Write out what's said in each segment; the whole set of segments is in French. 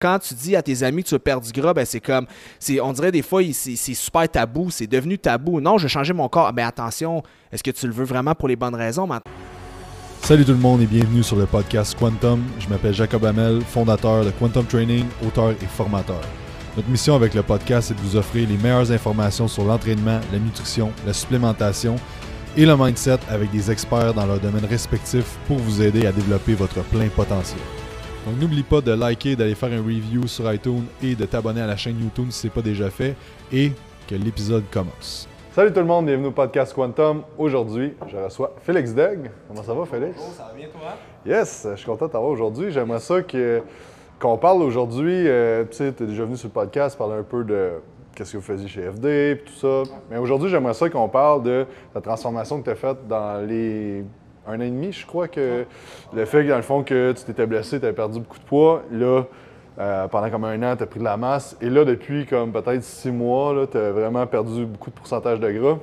quand tu dis à tes amis que tu veux perdre du gras, ben c'est comme, c'est, on dirait des fois, c'est, super tabou, c'est devenu tabou. Non, je vais changer mon corps. Ben attention, est-ce que tu le veux vraiment pour les bonnes raisons? Salut tout le monde et bienvenue sur le podcast Quantum. Je m'appelle Jacob Hamel, fondateur de Quantum Training, auteur et formateur. Notre mission avec le podcast est de vous offrir les meilleures informations sur l'entraînement, la nutrition, la supplémentation et le mindset avec des experts dans leurs domaines respectifs pour vous aider à développer votre plein potentiel. Donc n'oublie pas de liker, d'aller faire un review sur iTunes et de t'abonner à la chaîne YouTube si ce n'est pas déjà fait et que l'épisode commence. Salut tout le monde, bienvenue au podcast Quantum. Aujourd'hui, je reçois Félix Degg. Comment ça va Félix? Bonjour, ça va bien toi? Yes, je suis content de t'avoir aujourd'hui. J'aimerais ça que qu'on parle aujourd'hui, euh, tu sais, tu es déjà venu sur le podcast, parler un peu de qu'est-ce que vous faisiez chez FD et tout ça. Mais aujourd'hui, j'aimerais ça qu'on parle de la transformation que tu as faite dans les un an et demi, je crois que le fait que, dans le fond, que tu t'étais blessé, tu avais perdu beaucoup de poids, là, euh, pendant comme un an, tu as pris de la masse. Et là, depuis comme peut-être six mois, tu as vraiment perdu beaucoup de pourcentage de gras.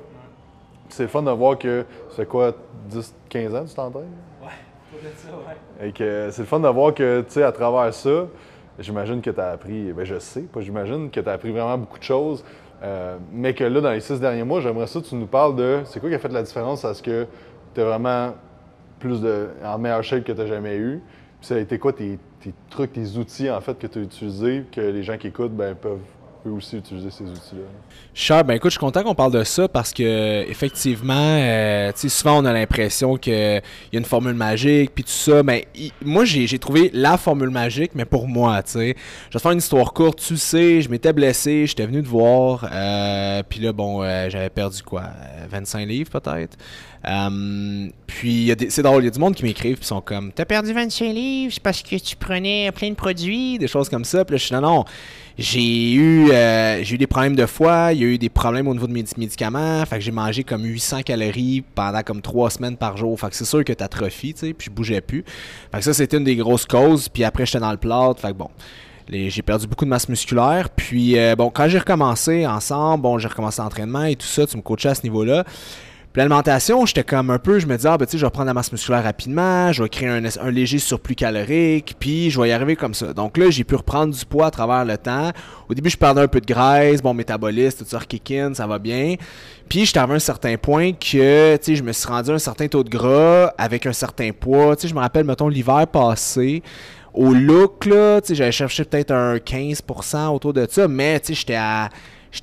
C'est le fun de voir que c'est quoi, 10, 15 ans tu t'entraînes? Ouais, peut-être ça, ouais. Et que c'est le fun de voir que, tu sais, à travers ça, j'imagine que tu as appris, ben je sais, pas j'imagine, que tu as appris vraiment beaucoup de choses. Euh, mais que là, dans les six derniers mois, j'aimerais ça que tu nous parles de c'est quoi qui a fait la différence à ce que tu as vraiment en meilleure shape que tu as jamais eu. Puis ça a été quoi tes, trucs, tes outils en fait que tu as utilisés, que les gens qui écoutent ben, peuvent aussi utiliser ces outils-là? Cher, ben écoute, je suis content qu'on parle de ça parce que effectivement, euh, souvent on a l'impression qu'il y a une formule magique puis tout ça. Mais moi, j'ai trouvé la formule magique, mais pour moi, tu sais. Je vais te faire une histoire courte. Tu sais, je m'étais blessé, j'étais venu te voir, euh, puis là, bon, euh, j'avais perdu quoi, 25 livres peut-être? Puis c'est drôle, il y a du monde qui m'écrivent puis sont comme, t'as perdu 25 livres, c'est parce que tu prenais plein de produits, des choses comme ça. Puis là, je suis non, non j'ai eu, euh, j'ai eu des problèmes de foie, il y a eu des problèmes au niveau de mes médicaments. Fait que j'ai mangé comme 800 calories pendant comme trois semaines par jour. Fait que c'est sûr que t'atrophies, tu sais, puis je bougeais plus. Fait que ça, c'était une des grosses causes. Puis après, j'étais dans le plat. Fait que bon, j'ai perdu beaucoup de masse musculaire. Puis euh, bon, quand j'ai recommencé ensemble, bon, j'ai recommencé l'entraînement et tout ça, tu me coachais à ce niveau-là. Puis l'alimentation, j'étais comme un peu, je me disais, ah, ben, tu sais, je vais prendre la masse musculaire rapidement, je vais créer un, léger surplus calorique, puis je vais y arriver comme ça. Donc là, j'ai pu reprendre du poids à travers le temps. Au début, je perdais un peu de graisse, bon métabolisme, tout ça kick ça va bien. Puis j'étais à un certain point que, tu sais, je me suis rendu à un certain taux de gras avec un certain poids. Tu sais, je me rappelle, mettons, l'hiver passé, au look, là, tu sais, j'avais cherché peut-être un 15% autour de ça, mais, tu sais, j'étais à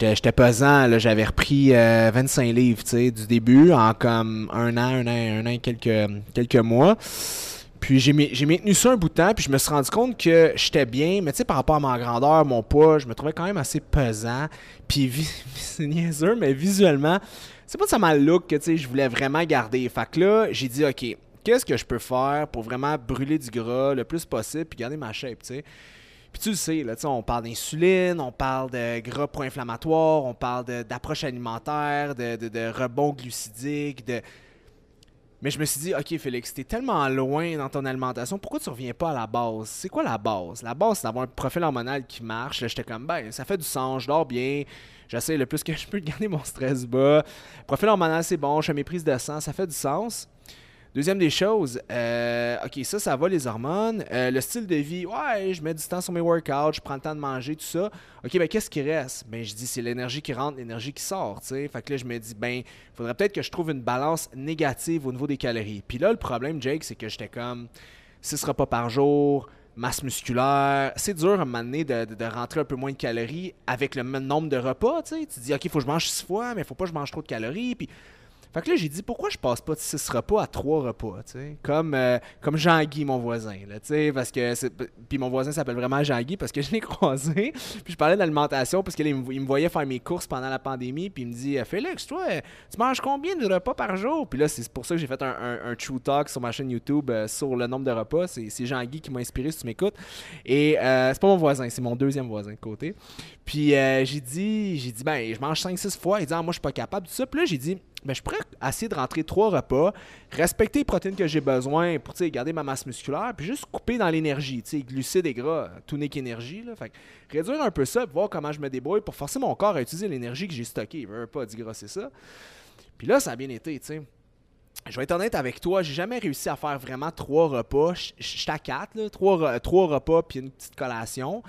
j'étais pesant. J'avais repris 25 euh, livres du début en comme un an, un an, un an, quelques, quelques mois. Puis j'ai maintenu ça un bout de temps, puis je me suis rendu compte que j'étais bien, mais tu sais, par rapport à ma grandeur, mon poids, je me trouvais quand même assez pesant. Puis c'est niaiseux, mais visuellement, c'est pas ça mal look que tu sais, je voulais vraiment garder. Fait que là, j'ai dit, OK, qu'est-ce que je peux faire pour vraiment brûler du gras le plus possible, puis garder ma shape, tu sais? Puis tu le sais, là, on parle d'insuline, on parle de gras pro-inflammatoire, on parle d'approche alimentaire, de, rebond glucidique, de... Mais je me suis dit, OK, Félix, t'es tellement loin dans ton alimentation, pourquoi tu reviens pas à la base? C'est quoi la base? La base, c'est d'avoir un profil hormonal qui marche. Là, j'étais comme, ben, ça fait du sens, je dors bien, j'essaie le plus que je peux de garder mon stress bas. Profil hormonal, c'est bon, je fais mes prises de sang, ça fait du sens. Deuxième des choses, euh, ok, ça, ça va les hormones. Euh, le style de vie, ouais, je mets du temps sur mes workouts, je prends le temps de manger, tout ça. Ok, ben qu'est-ce qui reste? Ben, je dis, c'est l'énergie qui rentre, l'énergie qui sort, tu sais. Fait que là, je me dis, ben, il faudrait peut-être que je trouve une balance négative au niveau des calories. Puis là, le problème, Jake, c'est que j'étais comme, ce sera pas par jour, masse musculaire. C'est dur à un moment donné de, de, rentrer un peu moins de calories avec le même nombre de repas, tu sais. Tu dis, ok, il faut que je mange six fois, mais il faut pas que je mange trop de calories. Puis fait que là, j'ai dit, pourquoi je passe pas de 6 repas à 3 repas, tu sais? Comme, euh, comme Jean-Guy, mon voisin, là, tu sais, parce que... Puis mon voisin s'appelle vraiment Jean-Guy parce que je l'ai croisé, puis je parlais d'alimentation parce qu'il me, voyait faire mes courses pendant la pandémie, puis il me dit, Félix, toi, tu manges combien de repas par jour? Puis là, c'est pour ça que j'ai fait un, True Talk sur ma chaîne YouTube euh, sur le nombre de repas. C'est Jean-Guy qui m'a inspiré, si tu m'écoutes. Et euh, c'est pas mon voisin, c'est mon deuxième voisin de côté. Puis j'ai dit, j'ai dit, ben, je mange 5-6 fois. Il dit, ah, moi, je suis pas capable de ça. Puis là, j'ai dit, ben, je pourrais essayer de rentrer trois repas, respecter les protéines que j'ai besoin pour garder ma masse musculaire, puis juste couper dans l'énergie, glucides et gras, tout n'est qu'énergie. Fait réduire un peu ça, voir comment je me débrouille pour forcer mon corps à utiliser l'énergie que j'ai stockée. Il veut pas c'est ça. Puis là, ça a bien été, tu je vais être honnête avec toi, j'ai jamais réussi à faire vraiment trois repas. Je suis à quatre, trois, trois repas puis une petite collation.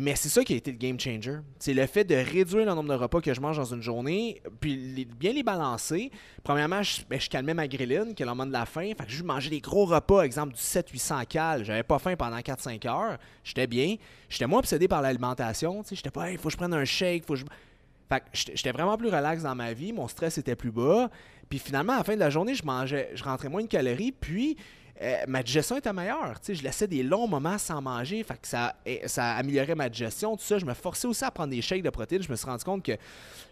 Mais c'est ça qui a été le game changer. C'est le fait de réduire le nombre de repas que je mange dans une journée, puis bien les balancer. Premièrement, je, ben, je calmais ma grilline, qui est le de la faim. Fait que je mangeais des gros repas, exemple du 700-800 cal. J'avais pas faim pendant 4-5 heures. J'étais bien. J'étais moins obsédé par l'alimentation. J'étais pas, il faut que je prenne un shake, faut que je. Fait j'étais vraiment plus relax dans ma vie, mon stress était plus bas. Puis finalement, à la fin de la journée, je mangeais, je rentrais moins de calories, puis euh, ma digestion était meilleure. je laissais des longs moments sans manger, fait que ça, eh, ça améliorait ma digestion, tout ça. Je me forçais aussi à prendre des shakes de protéines. Je me suis rendu compte que,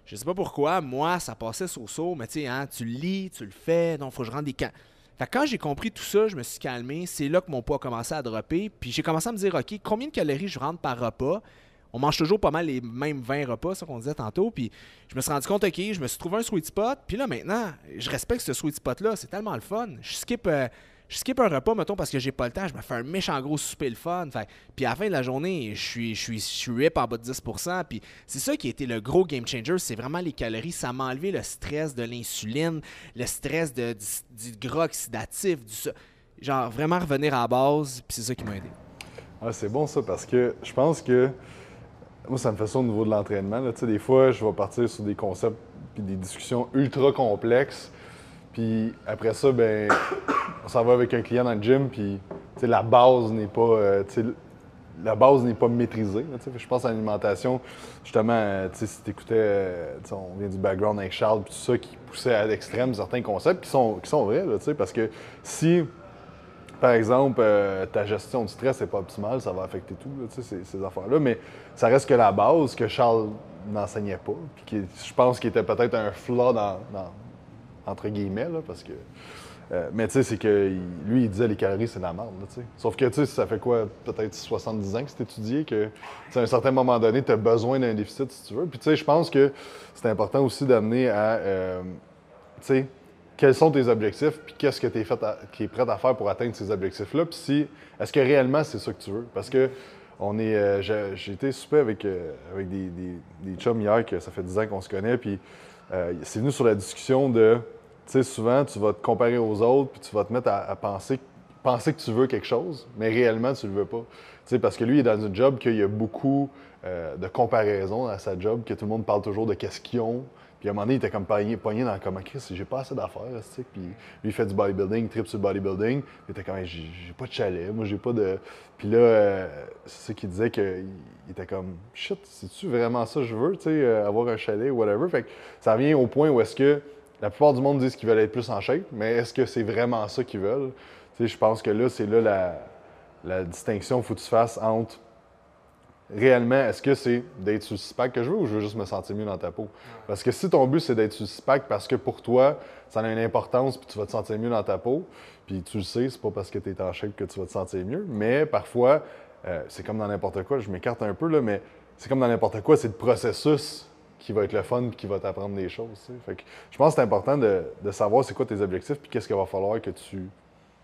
je sais pas pourquoi, moi, ça passait sur saut mais tu hein, tu lis, tu le fais, donc faut que je rende des camps. Fait quand j'ai compris tout ça, je me suis calmé. C'est là que mon poids a commencé à dropper. Puis j'ai commencé à me dire, OK, combien de calories je rentre par repas? on mange toujours pas mal les mêmes 20 repas, ça qu'on disait tantôt. Puis je me suis rendu compte, OK, je me suis trouvé un sweet spot. Puis là, maintenant, je respecte ce sweet spot-là. C'est tellement le fun. Je skip. Euh, je skip un repas, mettons, parce que j'ai pas le temps, je me fais un méchant gros souper le fun. Fait, puis à la fin de la journée, je suis, je suis, je suis rip en bas de 10%. Puis c'est ça qui a été le gros game changer, c'est vraiment les calories. Ça m'a enlevé le stress de l'insuline, le stress de, du, gras oxydatif, du, genre vraiment revenir à la base, puis c'est ça qui m'a aidé. Ah, c'est bon ça, parce que je pense que moi, ça me fait ça au niveau de l'entraînement. Des fois, je vais partir sur des concepts puis des discussions ultra complexes. Puis après ça, ben, on s'en va avec un client dans le gym, puis la base n'est pas, euh, la base n'est pas maîtrisée. je pense à l'alimentation, justement, euh, si tu écoutais, euh, on vient du background avec Charles, tout ça, qui poussait à l'extrême certains concepts qui sont, qui sont vrais, parce que si par exemple, euh, ta gestion du stress n'est pas optimale, ça va affecter tout, ces, ces affaires-là. Mais ça reste que la base que Charles n'enseignait pas, puis je pense qu'il était peut-être un flaw dans, entre guillemets, parce que. Euh, mais tu sais, c'est que lui, il disait les calories, c'est de la merde. Sauf que tu sais, ça fait quoi, peut-être 70 ans que c'est étudié, que à un certain moment donné, tu as besoin d'un déficit si tu veux. Puis tu sais, je pense que c'est important aussi d'amener à. Euh, tu sais, quels sont tes objectifs, puis qu'est-ce que tu es, est prêt à faire pour atteindre ces objectifs-là, puis si, est-ce que réellement c'est ça que tu veux? Parce que on est, euh, j'ai été super avec, avec des, des, chums hier, que ça fait 10 ans qu'on se connaît, puis c'est venu sur la discussion de, sais, souvent tu vas te comparer aux autres, puis tu vas te mettre à, penser, penser que tu veux quelque chose, mais réellement tu le veux pas. Tu sais, parce que lui, il est dans un job qu'il y a beaucoup de comparaisons à sa job, que tout le monde parle toujours de qu'est-ce qu'ils ont, puis à un moment donné, il était comme pogné, pogné dans comme Chris, j'ai pas assez d'affaires, tu. Puis lui, il fait du bodybuilding, trip sur le bodybuilding. Il était comme, j'ai pas de chalet, moi, j'ai pas de. Puis là, euh, c'est ça qu'il disait qu'il était comme, shit, c'est-tu vraiment ça que je veux, tu sais, euh, avoir un chalet whatever? Fait que ça vient au point où est-ce que la plupart du monde disent qu'ils veulent être plus en shape, mais est-ce que c'est vraiment ça qu'ils veulent? Tu sais, je pense que là, c'est là la, la distinction qu'il faut que tu fasses entre réellement, est-ce que c'est d'être pack que je veux ou je veux juste me sentir mieux dans ta peau? Parce que si ton but, c'est d'être pack parce que pour toi, ça a une importance puis tu vas te sentir mieux dans ta peau, puis tu le sais, c'est pas parce que tu es en shape que tu vas te sentir mieux, mais parfois, euh, c'est comme dans n'importe quoi, je m'écarte un peu, là, mais c'est comme dans n'importe quoi, c'est le processus qui va être le fun qui va t'apprendre des choses. Fait que je pense que c'est important de, de savoir c'est quoi tes objectifs puis qu'est-ce qu'il va falloir que tu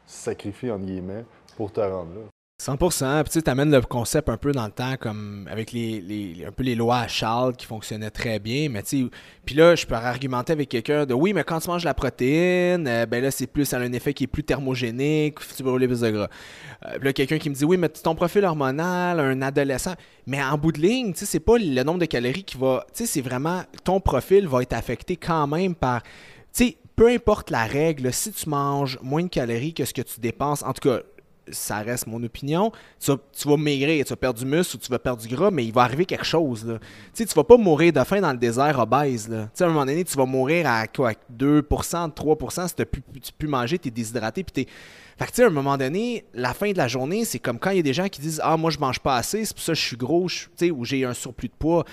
sacrifies, entre guillemets, pour te rendre là. 100%. Puis tu amènes le concept un peu dans le temps, comme avec les, un peu les lois à Charles qui fonctionnaient très bien. Mais tu puis là, je peux argumenter avec quelqu'un de oui, mais quand tu manges la protéine, euh, ben là, c'est plus, ça a un effet qui est plus thermogénique, tu brûler plus de gras. Euh, puis là, quelqu'un qui me dit oui, mais ton profil hormonal, un adolescent. Mais en bout de ligne, tu sais, c'est pas le nombre de calories qui va. Tu c'est vraiment ton profil va être affecté quand même par. Tu sais, peu importe la règle, si tu manges moins de calories que ce que tu dépenses, en tout cas, ça reste mon opinion, tu vas, maigrir, tu vas perdre du muscle ou tu vas perdre du gras, mais il va arriver quelque chose. Tu ne vas pas mourir de faim dans le désert obèse. Là. à un moment donné, tu vas mourir à quoi, 2% 3 si tu plus, plus manger, tu es déshydraté. Puis fait que, à un moment donné, la fin de la journée, c'est comme quand il y a des gens qui disent Ah, moi, je mange pas assez, c'est pour ça que je suis gros, ou j'ai un surplus de poids.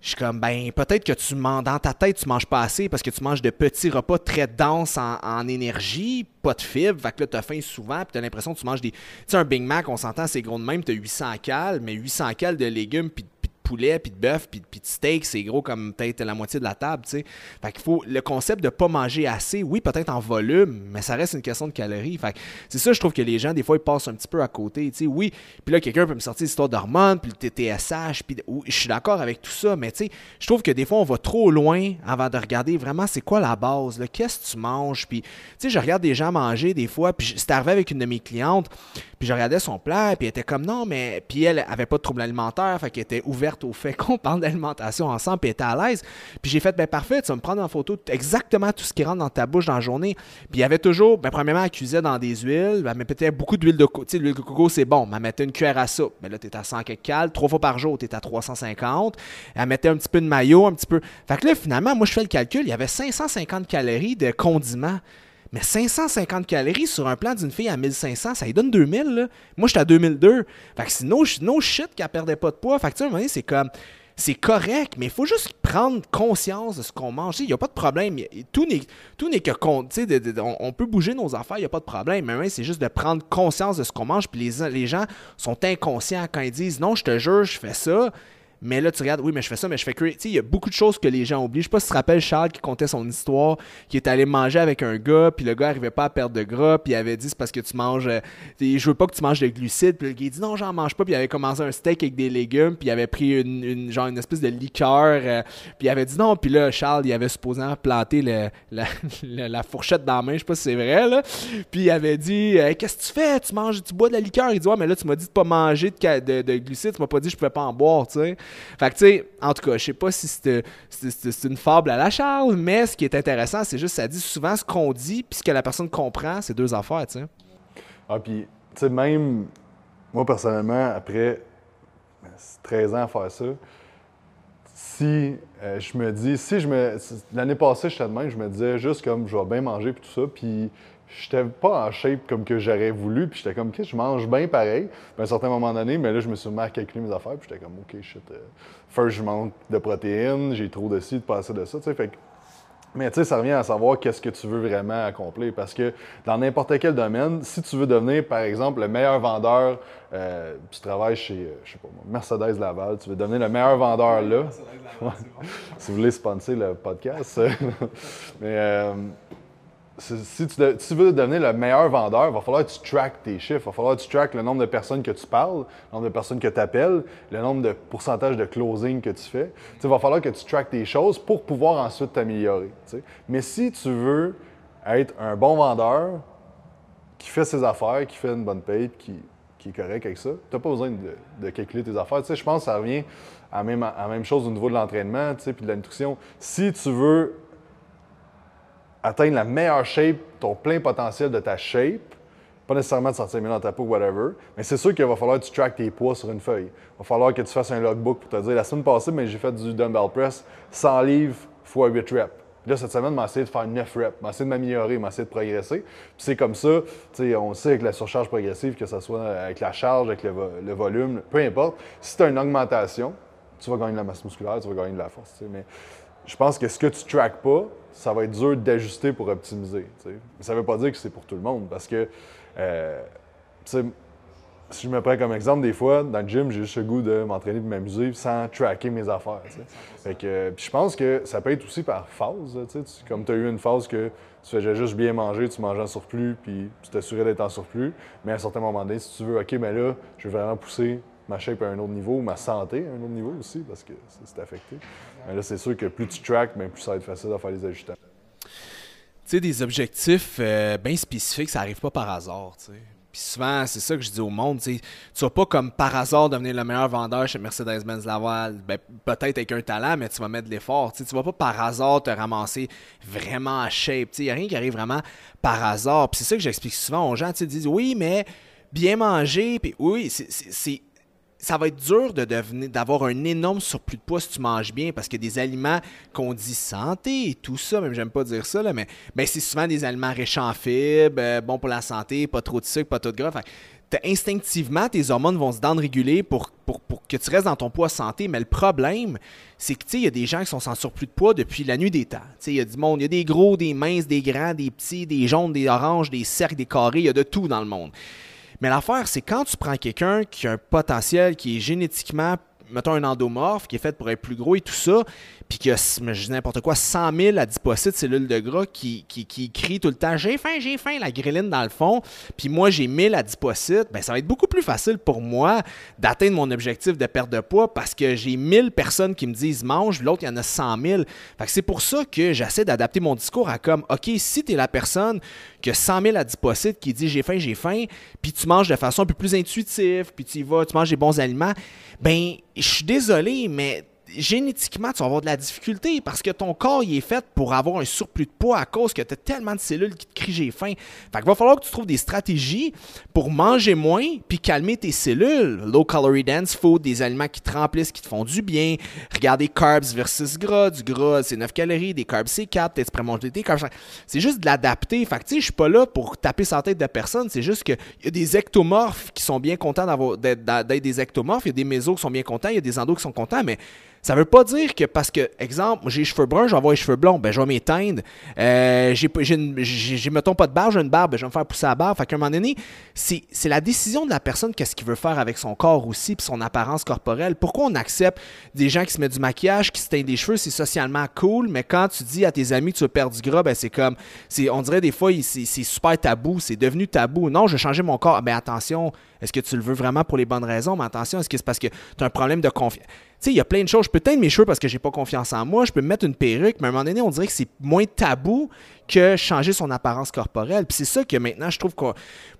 Je suis comme, ben, peut-être que tu manges, dans ta tête, tu manges pas assez parce que tu manges de petits repas très denses en, énergie, pas de fibres, fait que là, as faim souvent, puis as l'impression que tu manges des. Tu sais, un Big Mac, on s'entend, c'est gros de même, as 800 cales, mais 800 cales de légumes, puis, poulet, puis de bœuf, puis, de steak, c'est gros comme peut-être la moitié de la table, tu sais. Fait qu'il faut le concept de pas manger assez, oui, peut-être en volume, mais ça reste une question de calories. Fait c'est ça, je trouve que les gens, des fois, ils passent un petit peu à côté, tu sais. Oui, puis là, quelqu'un peut me sortir l'histoire d'hormones, puis le TSH, puis je suis d'accord avec tout ça, mais tu sais, je trouve que des fois, on va trop loin avant de regarder vraiment c'est quoi la base, qu'est-ce que tu manges, puis tu sais, je regarde des gens manger des fois, puis c'est arrivé avec une de mes clientes, puis je regardais son plat, puis elle était comme non, mais. Puis elle avait pas de trouble alimentaire, fait qu'elle était ouverte au fait qu'on parle d'alimentation ensemble, elle était à l'aise. Puis j'ai fait, ben parfait, tu vas me prendre en photo exactement tout ce qui rentre dans ta bouche dans la journée. Puis il y avait toujours, ben premièrement, elle cuisait dans des huiles, elle mettait beaucoup d'huile de coco. Tu sais, l'huile de coco, c'est bon, mais elle mettait une cuillère à soupe. Mais là, t'es à 100 quelques cales, trois fois par jour, t'es à 350. Elle mettait un petit peu de maillot, un petit peu. Fait que là, finalement, moi, je fais le calcul, il y avait 550 calories de condiments. Mais 550 calories sur un plan d'une fille à 1500, ça lui donne 2000. Là. Moi, j'étais à 2002. Fait que c'est no, no shit qu'elle perdait pas de poids. Fait que tu sais, c'est comme. C'est correct, mais il faut juste prendre conscience de ce qu'on mange. Il n'y a pas de problème. Tout n'est, que. on, on, peut bouger nos affaires, il n'y a pas de problème. Mais c'est juste de prendre conscience de ce qu'on mange. Puis les, les gens sont inconscients quand ils disent Non, je te jure, je fais ça. Mais là, tu regardes, oui, mais je fais ça, mais je fais que. Tu sais, il y a beaucoup de choses que les gens oublient. Je sais pas si tu te rappelles Charles qui contait son histoire, qui est allé manger avec un gars, puis le gars arrivait pas à perdre de gras, puis il avait dit c'est parce que tu manges. Euh, je veux pas que tu manges de glucides. Puis le gars, il dit non, j'en mange pas. Puis il avait commencé un steak avec des légumes, puis il avait pris une, genre une espèce de liqueur, euh, puis il avait dit non. Puis là, Charles, il avait supposément planté le, la, fourchette dans la main, je sais pas si c'est vrai, là. Puis il avait dit qu'est-ce que tu fais? Tu manges, tu bois de la liqueur? Il dit ouais, mais là, tu m'as dit de pas manger de, de, de glucides, tu m'as pas dit je pouvais pas en boire, tu sais. Fait que, tu sais, en tout cas, je sais pas si c'est une fable à la Charles, mais ce qui est intéressant, c'est juste ça dit souvent ce qu'on dit, puis ce que la personne comprend, c'est deux affaires, tu sais. Ah, puis, tu sais, même moi, personnellement, après 13 ans à faire ça, si euh, je me dis, si je me. L'année passée, de même, je me disais juste comme je vais bien manger, puis tout ça, puis j'étais pas en shape comme que j'aurais voulu, puis j'étais comme, OK, je mange bien pareil, à un certain moment donné, mais là, je me suis mis à calculer mes affaires, puis j'étais comme, OK, shit, euh, first, je manque de protéines, j'ai trop de ci, de passer de ça, tu sais, fait mais tu sais, ça revient à savoir qu'est-ce que tu veux vraiment accomplir. Parce que dans n'importe quel domaine, si tu veux devenir, par exemple, le meilleur vendeur, euh, tu travailles chez, euh, je sais pas moi, Mercedes Laval, tu veux devenir le meilleur vendeur là. si vous voulez sponsor le podcast. mais euh, si tu, veux devenir le meilleur vendeur, il va falloir que tu track tes chiffres, il va falloir que tu track le nombre de personnes que tu parles, le nombre de personnes que tu appelles, le nombre de pourcentage de closing que tu fais. il va falloir que tu track tes choses pour pouvoir ensuite t'améliorer. Mais si tu veux être un bon vendeur qui fait ses affaires, qui fait une bonne paye, qui, est correct avec ça, tu n'as pas besoin de, calculer tes affaires. je pense que ça revient à la même, à même chose au niveau de l'entraînement puis de la nutrition. Si tu veux atteindre la meilleure shape, ton plein potentiel de ta shape, pas nécessairement de sortir mieux dans ta peau, whatever, mais c'est sûr qu'il va falloir que tu track tes poids sur une feuille. Il va falloir que tu fasses un logbook pour te dire la semaine passée, mais j'ai fait du dumbbell press 100 livres x 8 reps. Là, cette semaine, m'a essayé de faire 9 reps, m'a essayé de m'améliorer, m'a essayé de progresser. Puis c'est comme ça, on sait avec la surcharge progressive, que ce soit avec la charge, avec le, volume, peu importe. Si tu as une augmentation, tu vas gagner de la masse musculaire, tu vas gagner de la force. Mais je pense que ce que tu traques pas, ça va être dur d'ajuster pour optimiser. Mais ça veut pas dire que c'est pour tout le monde parce que, euh, si je me prends comme exemple, des fois, dans le gym, j'ai juste le goût de m'entraîner et m'amuser sans tracker mes affaires. Fait que, je pense que ça peut être aussi par phase. Comme tu as eu une phase que tu faisais juste bien manger, tu mangeais en surplus, puis tu t'assurais d'être en surplus. Mais à un certain moment donné, si tu veux, OK, mais là, je veux vraiment pousser ma shape à un autre niveau, ma santé à un autre niveau aussi, parce que c'est affecté. Mais là, c'est sûr que plus tu tracks, bien, plus ça va être facile à faire les ajustements. Tu sais, des objectifs euh, bien spécifiques, ça n'arrive pas par hasard, tu sais. Puis souvent, c'est ça que je dis au monde, tu vas pas comme par hasard devenir le meilleur vendeur chez Mercedes-Benz Laval, ben, peut-être avec un talent, mais tu vas mettre de l'effort. Tu vas pas par hasard te ramasser vraiment à shape. Il n'y a rien qui arrive vraiment par hasard. Puis c'est ça que j'explique souvent aux gens. Ils disent oui, mais bien manger, puis oui, c'est ça va être dur de devenir, d'avoir un énorme surplus de poids si tu manges bien, parce que des aliments qu'on dit santé tout ça, même j'aime pas dire ça, là, mais ben, c'est souvent des aliments riches en fibres, euh, bons pour la santé, pas trop de sucre, pas trop de gras. instinctivement, tes hormones vont se down-réguler pour, pour, que tu restes dans ton poids santé. Mais le problème, c'est que il y a des gens qui sont sans surplus de poids depuis la nuit des temps. Il y a du monde, il y a des gros, des minces, des grands, des petits, des jaunes, des oranges, des cercles, des carrés, il y a de tout dans le monde. Mais l'affaire, c'est quand tu prends quelqu'un qui a un potentiel qui est génétiquement mettons, un endomorphe qui est fait pour être plus gros et tout ça, puis qu'il y a, je dis n'importe quoi, 100 000 adipocytes, cellules de gras qui, qui, qui crient tout le temps J'ai faim, j'ai faim, la gréline dans le fond, puis moi j'ai 1000 adipocytes, ben ça va être beaucoup plus facile pour moi d'atteindre mon objectif de perte de poids parce que j'ai 1000 personnes qui me disent mange, l'autre il y en a 100 000. Fait que c'est pour ça que j'essaie d'adapter mon discours à comme OK, si tu es la personne qui a 100 000 adipocytes qui dit j'ai faim, j'ai faim, puis tu manges de façon un peu plus intuitive, puis tu y vas, tu manges des bons aliments, ben je suis désolé, mais génétiquement, tu vas avoir de la difficulté parce que ton corps il est fait pour avoir un surplus de poids à cause que tu as tellement de cellules qui te crient j'ai faim. Fait va falloir que tu trouves des stratégies pour manger moins puis calmer tes cellules. Low calorie dense food, des aliments qui te remplissent, qui te font du bien. Regarder carbs versus gras. Du gras, c'est 9 calories, des carbs, c'est 4. Peut-être tu manger des carbs. C'est juste de l'adapter. Fait que tu sais, je suis pas là pour taper sur la tête de personne. C'est juste qu'il y a des ectomorphes qui sont bien contents d'être des ectomorphes. Il y a des mésos qui sont bien contents. Il y a des endos qui sont contents. Mais ça veut pas dire que parce que, exemple, j'ai les cheveux bruns, je vais avoir les cheveux blonds, ben je vais m'éteindre. Euh, j'ai, mettons, pas de barbe, j'ai une barbe, ben, je vais me faire pousser la barbe. Fait qu'à un moment donné, c'est, la décision de la personne qu'est-ce qu'il veut faire avec son corps aussi, puis son apparence corporelle. Pourquoi on accepte des gens qui se mettent du maquillage, qui se teignent des cheveux, c'est socialement cool, mais quand tu dis à tes amis que tu veux perdre du gras, ben c'est comme, on dirait des fois, c'est, super tabou, c'est devenu tabou. Non, je vais changer mon corps. Ben attention, est-ce que tu le veux vraiment pour les bonnes raisons? Mais attention, est-ce que c'est parce que tu as un problème de confiance? Tu sais, il y a plein de choses. Je peux teindre mes cheveux parce que j'ai pas confiance en moi. Je peux me mettre une perruque, mais à un moment donné, on dirait que c'est moins tabou que changer son apparence corporelle. Puis c'est ça que maintenant, je trouve que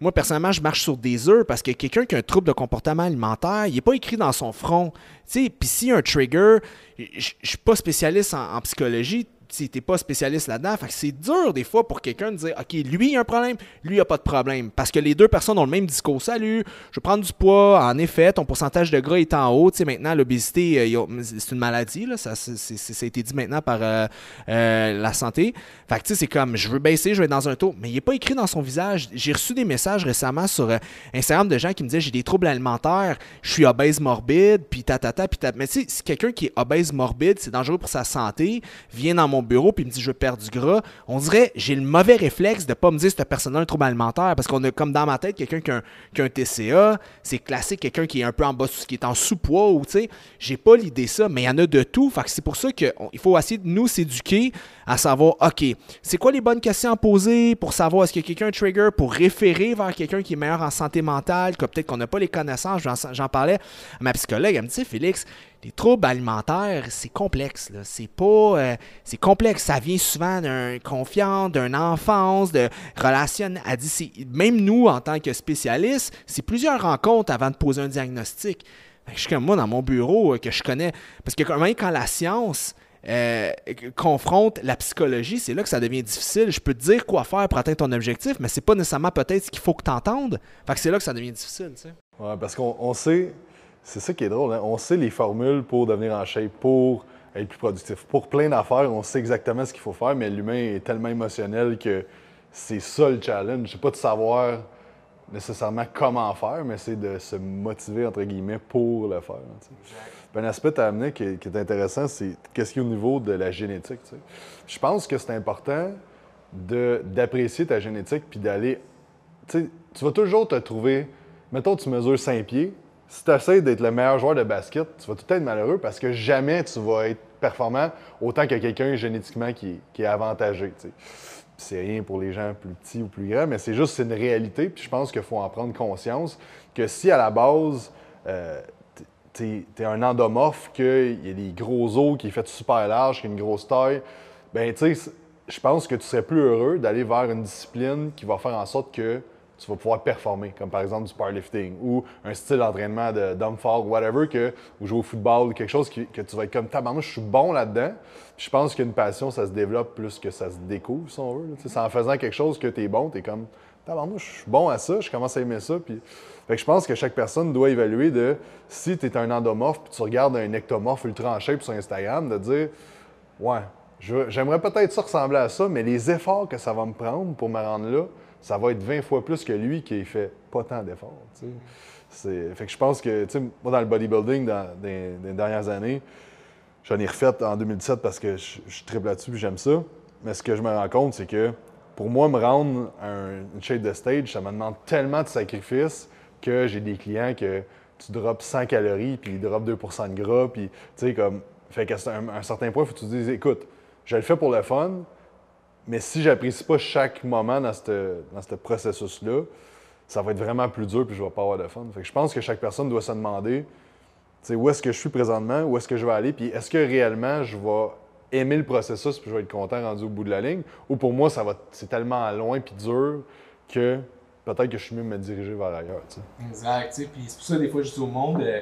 moi, personnellement, je marche sur des œufs parce que quelqu'un qui a un trouble de comportement alimentaire, il n'est pas écrit dans son front. Tu sais, puis s'il y a un trigger, je suis pas spécialiste en psychologie tu n'es pas spécialiste là-dedans. C'est dur des fois pour quelqu'un de dire OK, lui il a un problème, lui il a pas de problème. Parce que les deux personnes ont le même discours. Salut, je vais prendre du poids. En effet, ton pourcentage de gras est en haut. Maintenant, l'obésité, euh, c'est une maladie. Là. Ça, ça, a été dit maintenant par euh, euh, la santé. Fait que c'est comme je veux baisser, je vais être dans un taux. Mais il n'est pas écrit dans son visage. J'ai reçu des messages récemment sur Instagram de gens qui me disaient j'ai des troubles alimentaires, je suis obèse morbide, puis ta ta ta, puis ta. Mais tu sais, si quelqu'un qui est obèse morbide, c'est dangereux pour sa santé, vient dans mon bureau puis il me dit je perdre du gras, on dirait j'ai le mauvais réflexe de pas me dire cette personne a un trouble alimentaire parce qu'on a comme dans ma tête quelqu'un qui, a un TCA, c'est classique quelqu'un qui est un peu en bas qui est en sous-poids ou tu sais, j'ai pas l'idée ça, mais il y en a de tout, fait que c'est pour ça qu'il faut essayer de nous s'éduquer à savoir OK, c'est quoi les bonnes questions à poser pour savoir est-ce qu'il y a quelqu'un un trigger pour référer vers quelqu'un qui est meilleur en santé mentale, que peut-être qu'on n'a pas les connaissances, j'en parlais à ma psychologue, elle me dit Félix, les troubles alimentaires, c'est complexe. C'est pas. Euh, c'est complexe. Ça vient souvent d'un confiant, d'une enfance, de relations. Dit, même nous, en tant que spécialistes, c'est plusieurs rencontres avant de poser un diagnostic. Je suis comme moi dans mon bureau euh, que je connais. Parce que même quand la science. Euh, confronte la psychologie, c'est là que ça devient difficile. Je peux te dire quoi faire pour atteindre ton objectif, mais c'est pas nécessairement peut-être ce qu'il faut que tu entendes. C'est là que ça devient difficile. Tu sais. Ouais, parce qu'on sait, c'est ça qui est drôle. Hein. On sait les formules pour devenir en shape, pour être plus productif. Pour plein d'affaires, on sait exactement ce qu'il faut faire, mais l'humain est tellement émotionnel que c'est ça le challenge. C'est pas de savoir nécessairement comment faire, mais c'est de se motiver, entre guillemets, pour le faire. un aspect à amener qui est, intéressant, c'est qu'est-ce qu'il y a au niveau de la génétique. Je pense que c'est important d'apprécier ta génétique puis d'aller. Tu vas toujours te trouver. Mettons, tu mesures 5 pieds, si tu essaies d'être le meilleur joueur de basket, tu vas tout être malheureux parce que jamais tu vas être performant autant que quelqu'un génétiquement qui, est avantagé. C'est rien pour les gens plus petits ou plus grands, mais c'est juste une réalité. Puis je pense qu'il faut en prendre conscience que si à la base, euh, tu es, un endomorphe, qu'il y a des gros os, qui est fait super large, qui a une grosse taille, ben tu sais, je pense que tu serais plus heureux d'aller vers une discipline qui va faire en sorte que tu vas pouvoir performer, comme par exemple du powerlifting ou un style d'entraînement d'homme fort, whatever, que, ou jouer au football, ou quelque chose que tu vas être comme tabarnouche, je suis bon là-dedans. je pense qu'une passion, ça se développe plus que ça se découvre, si on veut. C'est en faisant quelque chose que tu es bon, tu es comme tabarnouche, je suis bon à ça, je commence à aimer ça. Puis... Fait que je pense que chaque personne doit évaluer de si tu es un endomorphe puis tu regardes un ectomorphe ultra en shape sur Instagram, de dire Ouais, j'aimerais peut-être ça ressembler à ça, mais les efforts que ça va me prendre pour me rendre là, ça va être 20 fois plus que lui qui fait pas tant d'efforts. Fait que je pense que, moi, dans le bodybuilding, dans, les dernières années, j'en ai refait en 2017 parce que je, suis triple là-dessus et j'aime ça. Mais ce que je me rends compte, c'est que pour moi, me rendre une shape de stage, ça me demande tellement de sacrifices que j'ai des clients que tu drops 100 calories, puis il drop 2% de gras, puis tu sais, comme. Fait qu'à un, un certain point, il faut que tu te dises, écoute, je le fais pour le fun, mais si j'apprécie pas chaque moment dans ce processus-là, ça va être vraiment plus dur, puis je vais pas avoir de fun. Fait que je pense que chaque personne doit se demander, où est-ce que je suis présentement, où est-ce que je vais aller, puis est-ce que réellement je vais aimer le processus, puis je vais être content rendu au bout de la ligne, ou pour moi, ça va, c'est tellement loin puis dur que peut-être que je suis mieux me diriger vers ailleurs. Exact. Puis c'est pour ça, des fois, je dis au monde, euh,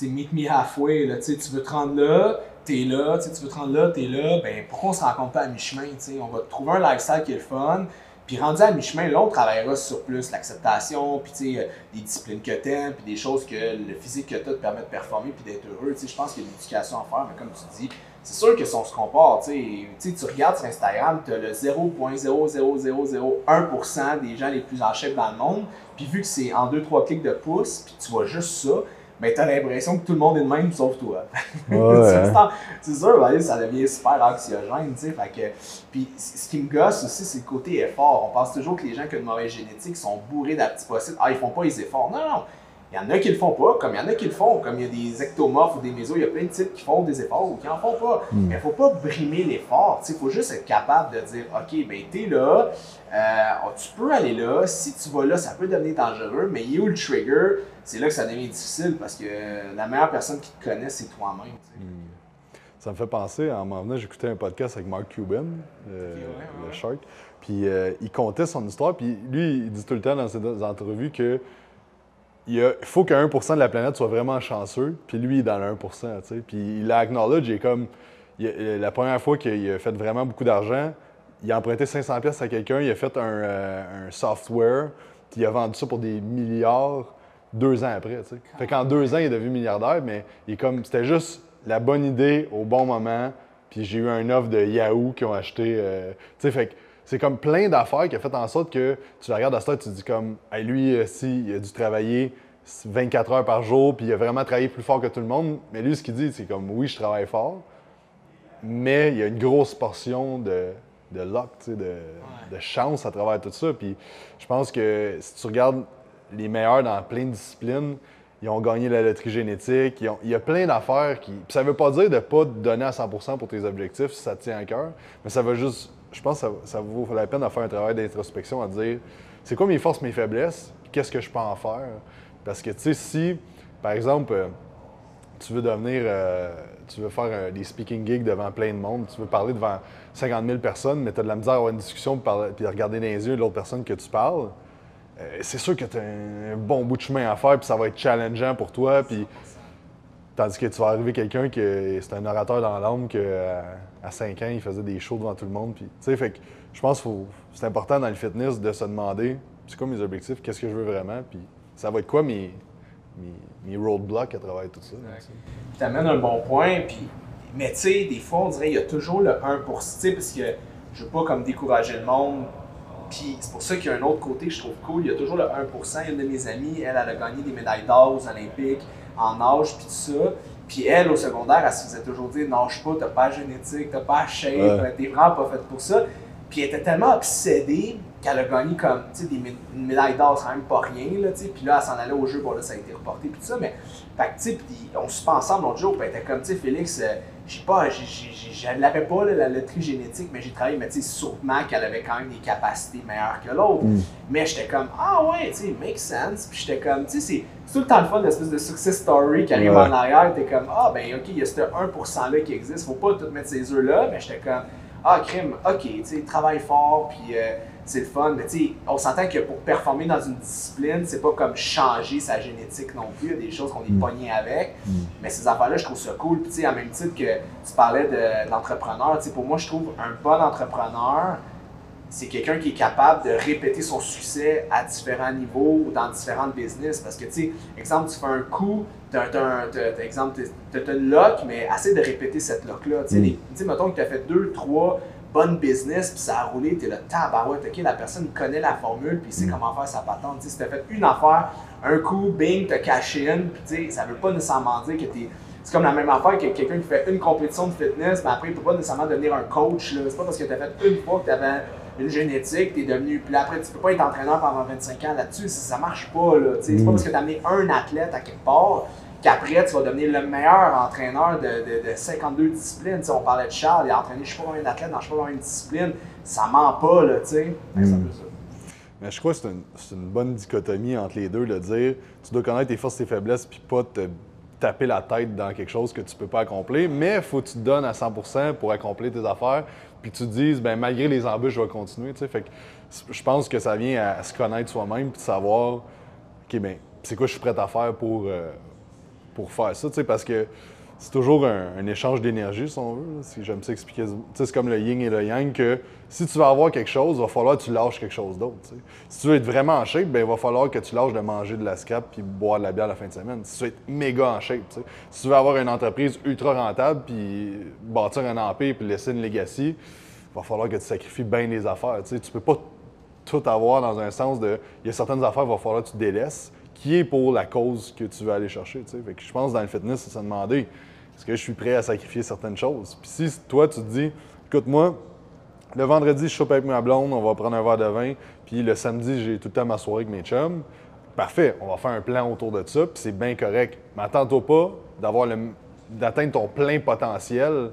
meet me halfway. Tu veux te rendre là, t'es là. Tu veux te rendre là, t'es là. Ben, pourquoi on se rencontre pas à mi-chemin? On va trouver un lifestyle qui est le fun. Puis rendu à mi-chemin, là, on travaillera sur plus l'acceptation, puis euh, des disciplines que t'aimes, puis des choses que le physique que t'as te permet de performer puis d'être heureux. Je pense qu'il y a une éducation à faire, mais comme tu dis, c'est sûr que si on se compare, tu tu regardes sur Instagram, tu as le 0.00001% des gens les plus en chef dans le monde, puis vu que c'est en 2-3 clics de pouce, puis tu vois juste ça, ben t'as l'impression que tout le monde est le même sauf toi. c'est sûr, ben, ça devient super anxiogène, tu sais. que, puis ce qui me gosse aussi, c'est le côté effort. On pense toujours que les gens qui ont une mauvaise génétique sont bourrés d'aptipocytes. Ah, ils font pas les efforts. Non, non. Il y en a qui le font pas, comme il y en a qui le font, comme il y a des ectomorphes ou des mésos, il y a plein de types qui font des efforts ou qui en font pas. Hmm. Mais il faut pas brimer l'effort, il faut juste être capable de dire, OK, ben t'es là, euh, tu peux aller là, si tu vas là, ça peut devenir dangereux, mais il y a où le trigger, c'est là que ça devient difficile parce que la meilleure personne qui te connaît, c'est toi-même. Hmm. Ça me fait penser, en m'en venant, j'écoutais un podcast avec Mark Cuban, euh, le Shark, puis euh, il comptait son histoire, puis lui, il dit tout le temps dans ses entrevues que il faut que 1 de la planète soit vraiment chanceux, puis lui, il est dans le 1% Puis il a acknowledge, comme. la première fois qu'il a fait vraiment beaucoup d'argent, il a emprunté 500 pièces à quelqu'un, il a fait un, euh, software, puis il a vendu ça pour des milliards deux ans après. sais. Fait qu'en deux ans, il est devenu milliardaire, mais il comme. C'était juste la bonne idée au bon moment, puis j'ai eu un offre de Yahoo qui ont acheté. Euh, tu sais, fait c'est comme plein d'affaires qui a fait en sorte que tu la regardes à ça et tu te dis comme, hey, lui, euh, si, il a dû travailler 24 heures par jour, puis il a vraiment travaillé plus fort que tout le monde. Mais lui, ce qu'il dit, c'est comme, oui, je travaille fort, mais il y a une grosse portion de, de luck, de, de, chance à travers tout ça. Puis je pense que si tu regardes les meilleurs dans plein de disciplines, ils ont gagné la loterie génétique. il y a plein d'affaires qui. Puis ça veut pas dire de ne pas te donner à 100% pour tes objectifs si ça te tient à cœur, mais ça veut juste je pense que ça, vaut la peine de faire un travail d'introspection, à dire c'est quoi mes forces, mes faiblesses, qu'est-ce que je peux en faire? Parce que, tu sais, si, par exemple, euh, tu veux devenir, euh, tu veux faire euh, des speaking gigs devant plein de monde, tu veux parler devant 50 000 personnes, mais tu as de la misère à avoir une discussion puis regarder dans les yeux de l'autre personne que tu parles, c'est sûr que tu as un, bon bout de chemin à faire, puis ça va être challengeant pour toi. Puis Tandis que tu vas arriver quelqu'un qui c'est un orateur dans l'âme qu'à à 5 ans, il faisait des shows devant tout le monde. Puis, fait que je pense que c'est important dans le fitness de se demander c'est quoi mes objectifs, qu'est-ce que je veux vraiment, puis ça va être quoi mes, mes, roadblocks à travers tout ça. Tu amènes un bon point, puis, mais tu sais, des fois, on dirait qu'il y a toujours le 1%, parce que je veux pas comme décourager le monde. Puis c'est pour ça qu'il y a un autre côté que je trouve cool. Il y a toujours le 1%. Il y a une de mes amies, elle, elle a gagné des médailles d'or aux Olympiques en âge, puis tout ça. Puis elle, au secondaire, elle se faisait toujours dire Nage pas, t'as pas génétique, t'as pas shape, ouais. t'es vraiment pas faite pour ça. Puis elle était tellement obsédée qu'elle a gagné comme, tu sais, des une médaille d'or, c'est quand même pas rien, là. Puis là, elle s'en allait au jeu, bon là, ça a été reporté, puis tout ça. Mais, fait tu sais, on se pas ensemble l'autre jour, puis elle était comme, tu sais, Félix, euh, je sais pas, je l'avais pas, la loterie génétique, mais j'ai travaillé, mais tu sais, sûrement qu'elle avait quand même des capacités meilleures que l'autre. Mm. Mais j'étais comme, ah ouais, tu sais, make sense. Puis j'étais comme, tu sais, c'est tout le temps le fun, l'espèce de success story qui arrive en arrière. T'es comme, ah ben ok, il y a ce 1%-là qui existe, faut pas tout mettre ces œufs là. Mais j'étais comme, ah crime, ok, tu sais, travaille fort, puis. Euh, c'est le fun. Mais tu sais, on s'entend que pour performer dans une discipline, c'est pas comme changer sa génétique non plus. Il y a des choses qu'on est mm. pogné avec. Mm. Mais ces affaires-là, je trouve ça cool. Puis tu sais, en même titre que tu parlais de, l'entrepreneur, tu sais, pour moi, je trouve un bon entrepreneur, c'est quelqu'un qui est capable de répéter son succès à différents niveaux ou dans différentes business. Parce que, tu sais, exemple, tu fais un coup, tu as, exemple, une lock, mais essaie de répéter cette lock-là. Tu sais, mm. mettons que tu as fait deux, trois bonne business, puis ça a roulé, tu es là, tabarouette, ok, la personne connaît la formule, puis sait mm. comment faire sa patente. si tu as fait une affaire, un coup, bing, tu as caché une, puis ça veut pas nécessairement dire que tu C'est comme la même affaire que quelqu'un qui fait une compétition de fitness, mais après, il peut pas nécessairement devenir un coach. C'est pas parce que tu as fait une fois que tu avais une génétique, tu es devenu. Puis après, tu peux pas être entraîneur pendant 25 ans là-dessus, ça, ça marche pas. Là, C'est pas mm. parce que tu as amené un athlète à quelque part qu'après, tu vas devenir le meilleur entraîneur de, de, 52 disciplines. on parlait de Charles, il a entraîné je sais pas combien d'athlètes dans je sais pas combien de disciplines. Ça ment pas, là, tu sais. Mm. Mais je crois que c'est une, une, bonne dichotomie entre les deux, de dire tu dois connaître tes forces et tes faiblesses, puis pas te taper la tête dans quelque chose que tu peux pas accomplir, mais il faut que tu te donnes à 100% pour accomplir tes affaires, puis tu te dises, ben malgré les embûches, je vais continuer. Fait que je pense que ça vient à, se connaître soi-même, puis de savoir, OK, ben c'est quoi je suis prêt à faire pour, euh, pour faire ça, parce que c'est toujours un, échange d'énergie, si on veut. j'aime ça expliquer. C'est comme le yin et le yang, que si tu veux avoir quelque chose, il va falloir que tu lâches quelque chose d'autre. Si tu veux être vraiment en shape, ben, il va falloir que tu lâches de manger de la scrap puis boire de la bière la fin de semaine. Si tu veux être méga en shape, si tu veux avoir une entreprise ultra rentable puis bâtir un empire puis laisser une legacy, il va falloir que tu sacrifies bien des affaires. Tu peux pas tout avoir dans un sens de. Il y a certaines affaires, il va falloir que tu délaisses qui est pour la cause que tu veux aller chercher. Fait que je pense dans le fitness, c'est se demander est-ce que je suis prêt à sacrifier certaines choses? Puis si toi, tu te dis écoute, moi, le vendredi, je chope avec ma blonde, on va prendre un verre de vin, puis le samedi, j'ai tout le temps ma soirée avec mes chums. Parfait, on va faire un plan autour de ça, puis c'est bien correct. Mais attends-toi pas d'avoir d'atteindre ton plein potentiel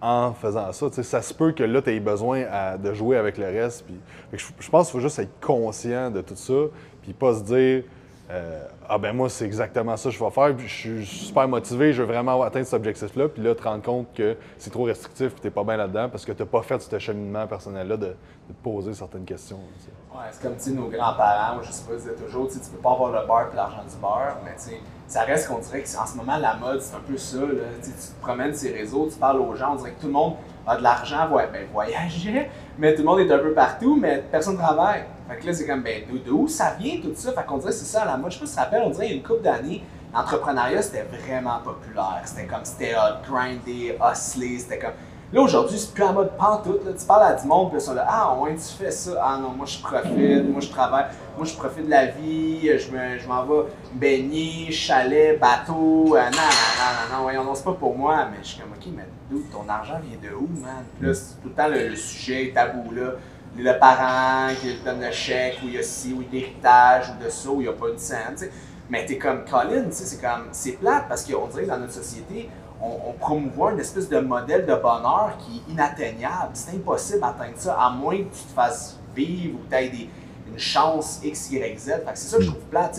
en faisant ça. ça se peut que là, tu aies besoin de jouer avec le reste. Puis, je, pense qu'il faut juste être conscient de tout ça, puis pas se dire euh, ah ben moi, c'est exactement ça que je vais faire, je suis super motivé, je veux vraiment atteindre cet objectif-là, puis là, te rendre compte que c'est trop restrictif, puis t'es pas bien là-dedans, parce que tu n'as pas fait ce cheminement personnel-là de, de, poser certaines questions. Ouais, c'est comme nos grands-parents, je sais pas, disaient toujours, tu peux pas avoir le beurre et l'argent du beurre, mais ça reste qu'on dirait qu'en ce moment, la mode, c'est un peu ça. Là. Tu te promènes ces réseaux, tu parles aux gens, on dirait que tout le monde a de l'argent, ouais, ben, voyager, mais tout le monde est un peu partout, mais personne ne travaille. Fait que là, c'est comme, ben, d'où ça vient tout ça? Fait qu'on dirait c'est ça la mode. Je sais pas si tu te on dirait il y a une couple d'années, l'entrepreneuriat, c'était vraiment populaire. C'était comme, c'était hot, grinder, hustler, c'était comme. Là, aujourd'hui, c'est plus en mode pantoute. Là. Tu parles à du monde, puis ils sont là, ah, ouais, tu fais ça. Ah non, moi, je profite, moi, je travaille, moi, je profite de la vie, je, je m'en vais baigner, chalet, bateau. Euh, non, non, non, non, voyons, non, c'est pas pour moi. Mais je suis comme, OK, mais d'où? Ton argent vient de où, man? Puis là, c'est tout le temps le, sujet tabou, là. Le parent qui te donne le chèque, ou il y a ci, ou l'héritage, ou de ça, ou il n'y a pas de scène, tu sais. Mais t'es comme Colin, c'est comme, c'est plate parce qu'on dirait que dans notre société, on, promouvoit une espèce de modèle de bonheur qui est inatteignable. C'est impossible d'atteindre ça, à moins que tu te fasses vivre ou que tu aies une chance X, Y, Z. c'est ça que je trouve plat.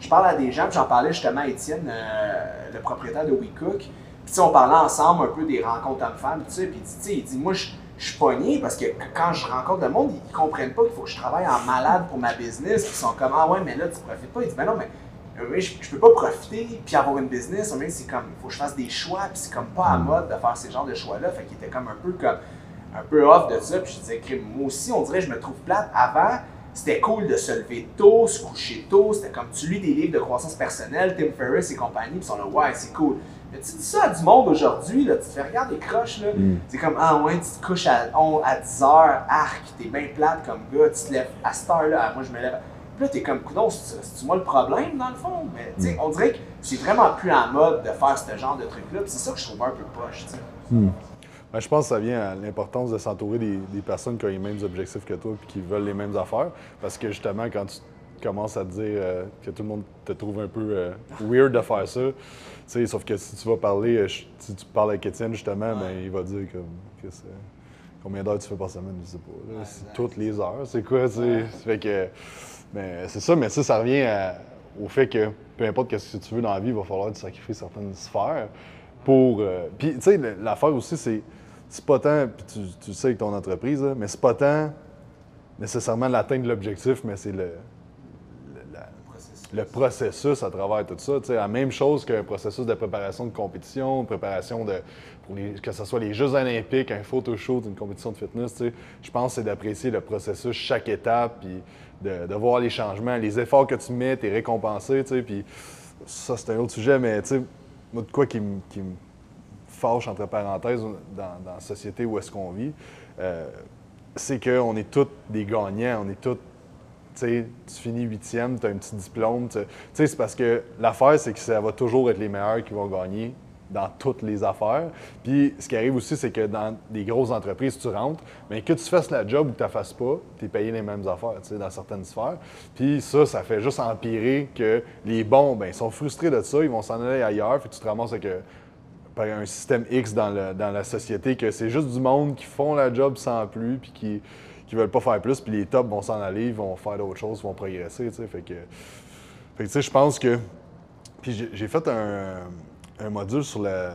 Je parle à des gens, j'en parlais justement à Étienne, euh, le propriétaire de WeCook. Puis on parlait ensemble un peu des rencontres hommes-femmes, puis il dit, il dit, moi, je, suis pogné parce que quand je rencontre le monde, ils comprennent pas qu'il faut que je travaille en malade pour ma business. Ils sont comme, ah ouais, mais là, tu profites pas. Il dit, ben non, mais euh, je, je peux pas profiter puis avoir une business. C'est comme, il faut que je fasse des choix, puis c'est comme pas à mode de faire ces genres de choix-là. Fait qu'il était comme un peu comme, un peu off de ça. Puis je disais, moi aussi, on dirait, je me trouve plate. Avant, c'était cool de se lever tôt, se coucher tôt. C'était comme, tu lis des livres de croissance personnelle, Tim Ferriss et compagnie, puis ils sont là, ouais, c'est cool. Mais tu dis ça à du monde aujourd'hui, là, tu te fais regarder les croches, là. Hmm. C'est comme, ah ouais, tu te couches à, à 10 h arc, t'es bien plate comme gars, tu te lèves à cette heure-là, moi je me lève puis là, t'es comme, coudon, c'est moi le problème dans le fond? Mais tu sais, mm. on dirait que c'est vraiment plus en mode de faire ce genre de truc-là. Puis c'est ça que je trouve un peu poche, tu sais. Mm. Ben, je pense que ça vient à l'importance de s'entourer des, personnes qui ont les mêmes objectifs que toi et qui veulent les mêmes affaires. Parce que justement, quand tu commences à te dire euh, que tout le monde te trouve un peu euh, weird de faire ça, tu sais, sauf que si tu vas parler, euh, si tu parles avec Étienne justement, ben, il va dire comme, que c'est combien d'heures tu fais par semaine, je sais pas. toutes les heures, c'est quoi, tu sais? Fait que mais c'est ça, mais ça, ça revient au fait que peu importe ce que tu veux dans la vie, il va falloir te sacrifier certaines sphères pour. Euh, puis, tu sais, l'affaire aussi, c'est. C'est pas tant, puis tu, tu, sais avec ton entreprise, mais c'est pas tant nécessairement l'atteinte de l'objectif, mais c'est le, le, processus à travers tout ça. la même chose qu'un processus de préparation de compétition, préparation de. Pour que ce soit les Jeux olympiques, un photo shoot, une compétition de fitness, je pense que c'est d'apprécier le processus, chaque étape, puis de, voir les changements, les efforts que tu mets, tu es récompensé, puis ça, c'est un autre sujet, mais moi, de quoi qui me entre parenthèses, dans, la société où est-ce qu'on vit, euh, c'est qu'on est tous des gagnants, on est tous tu finis huitième, tu as un petit diplôme. C'est parce que l'affaire, c'est que ça va toujours être les meilleurs qui vont gagner dans toutes les affaires. Puis ce qui arrive aussi, c'est que dans des grosses entreprises, tu rentres, mais que tu fasses la job ou que tu la fasses pas, tu es payé les mêmes affaires, dans certaines sphères. Puis ça, ça fait juste empirer que les bons, ben, ils sont frustrés de ça, ils vont s'en aller ailleurs, puis tu te ramasses avec par un système X dans, le- dans la société, que c'est juste du monde qui font la job sans plus, puis qui qui veulent pas faire plus, puis les tops vont s'en aller, ils vont faire d'autres choses, ils vont progresser, tu sais. Fait que, fait que, tu sais, je pense que... Puis j'ai- fait un, un module sur la-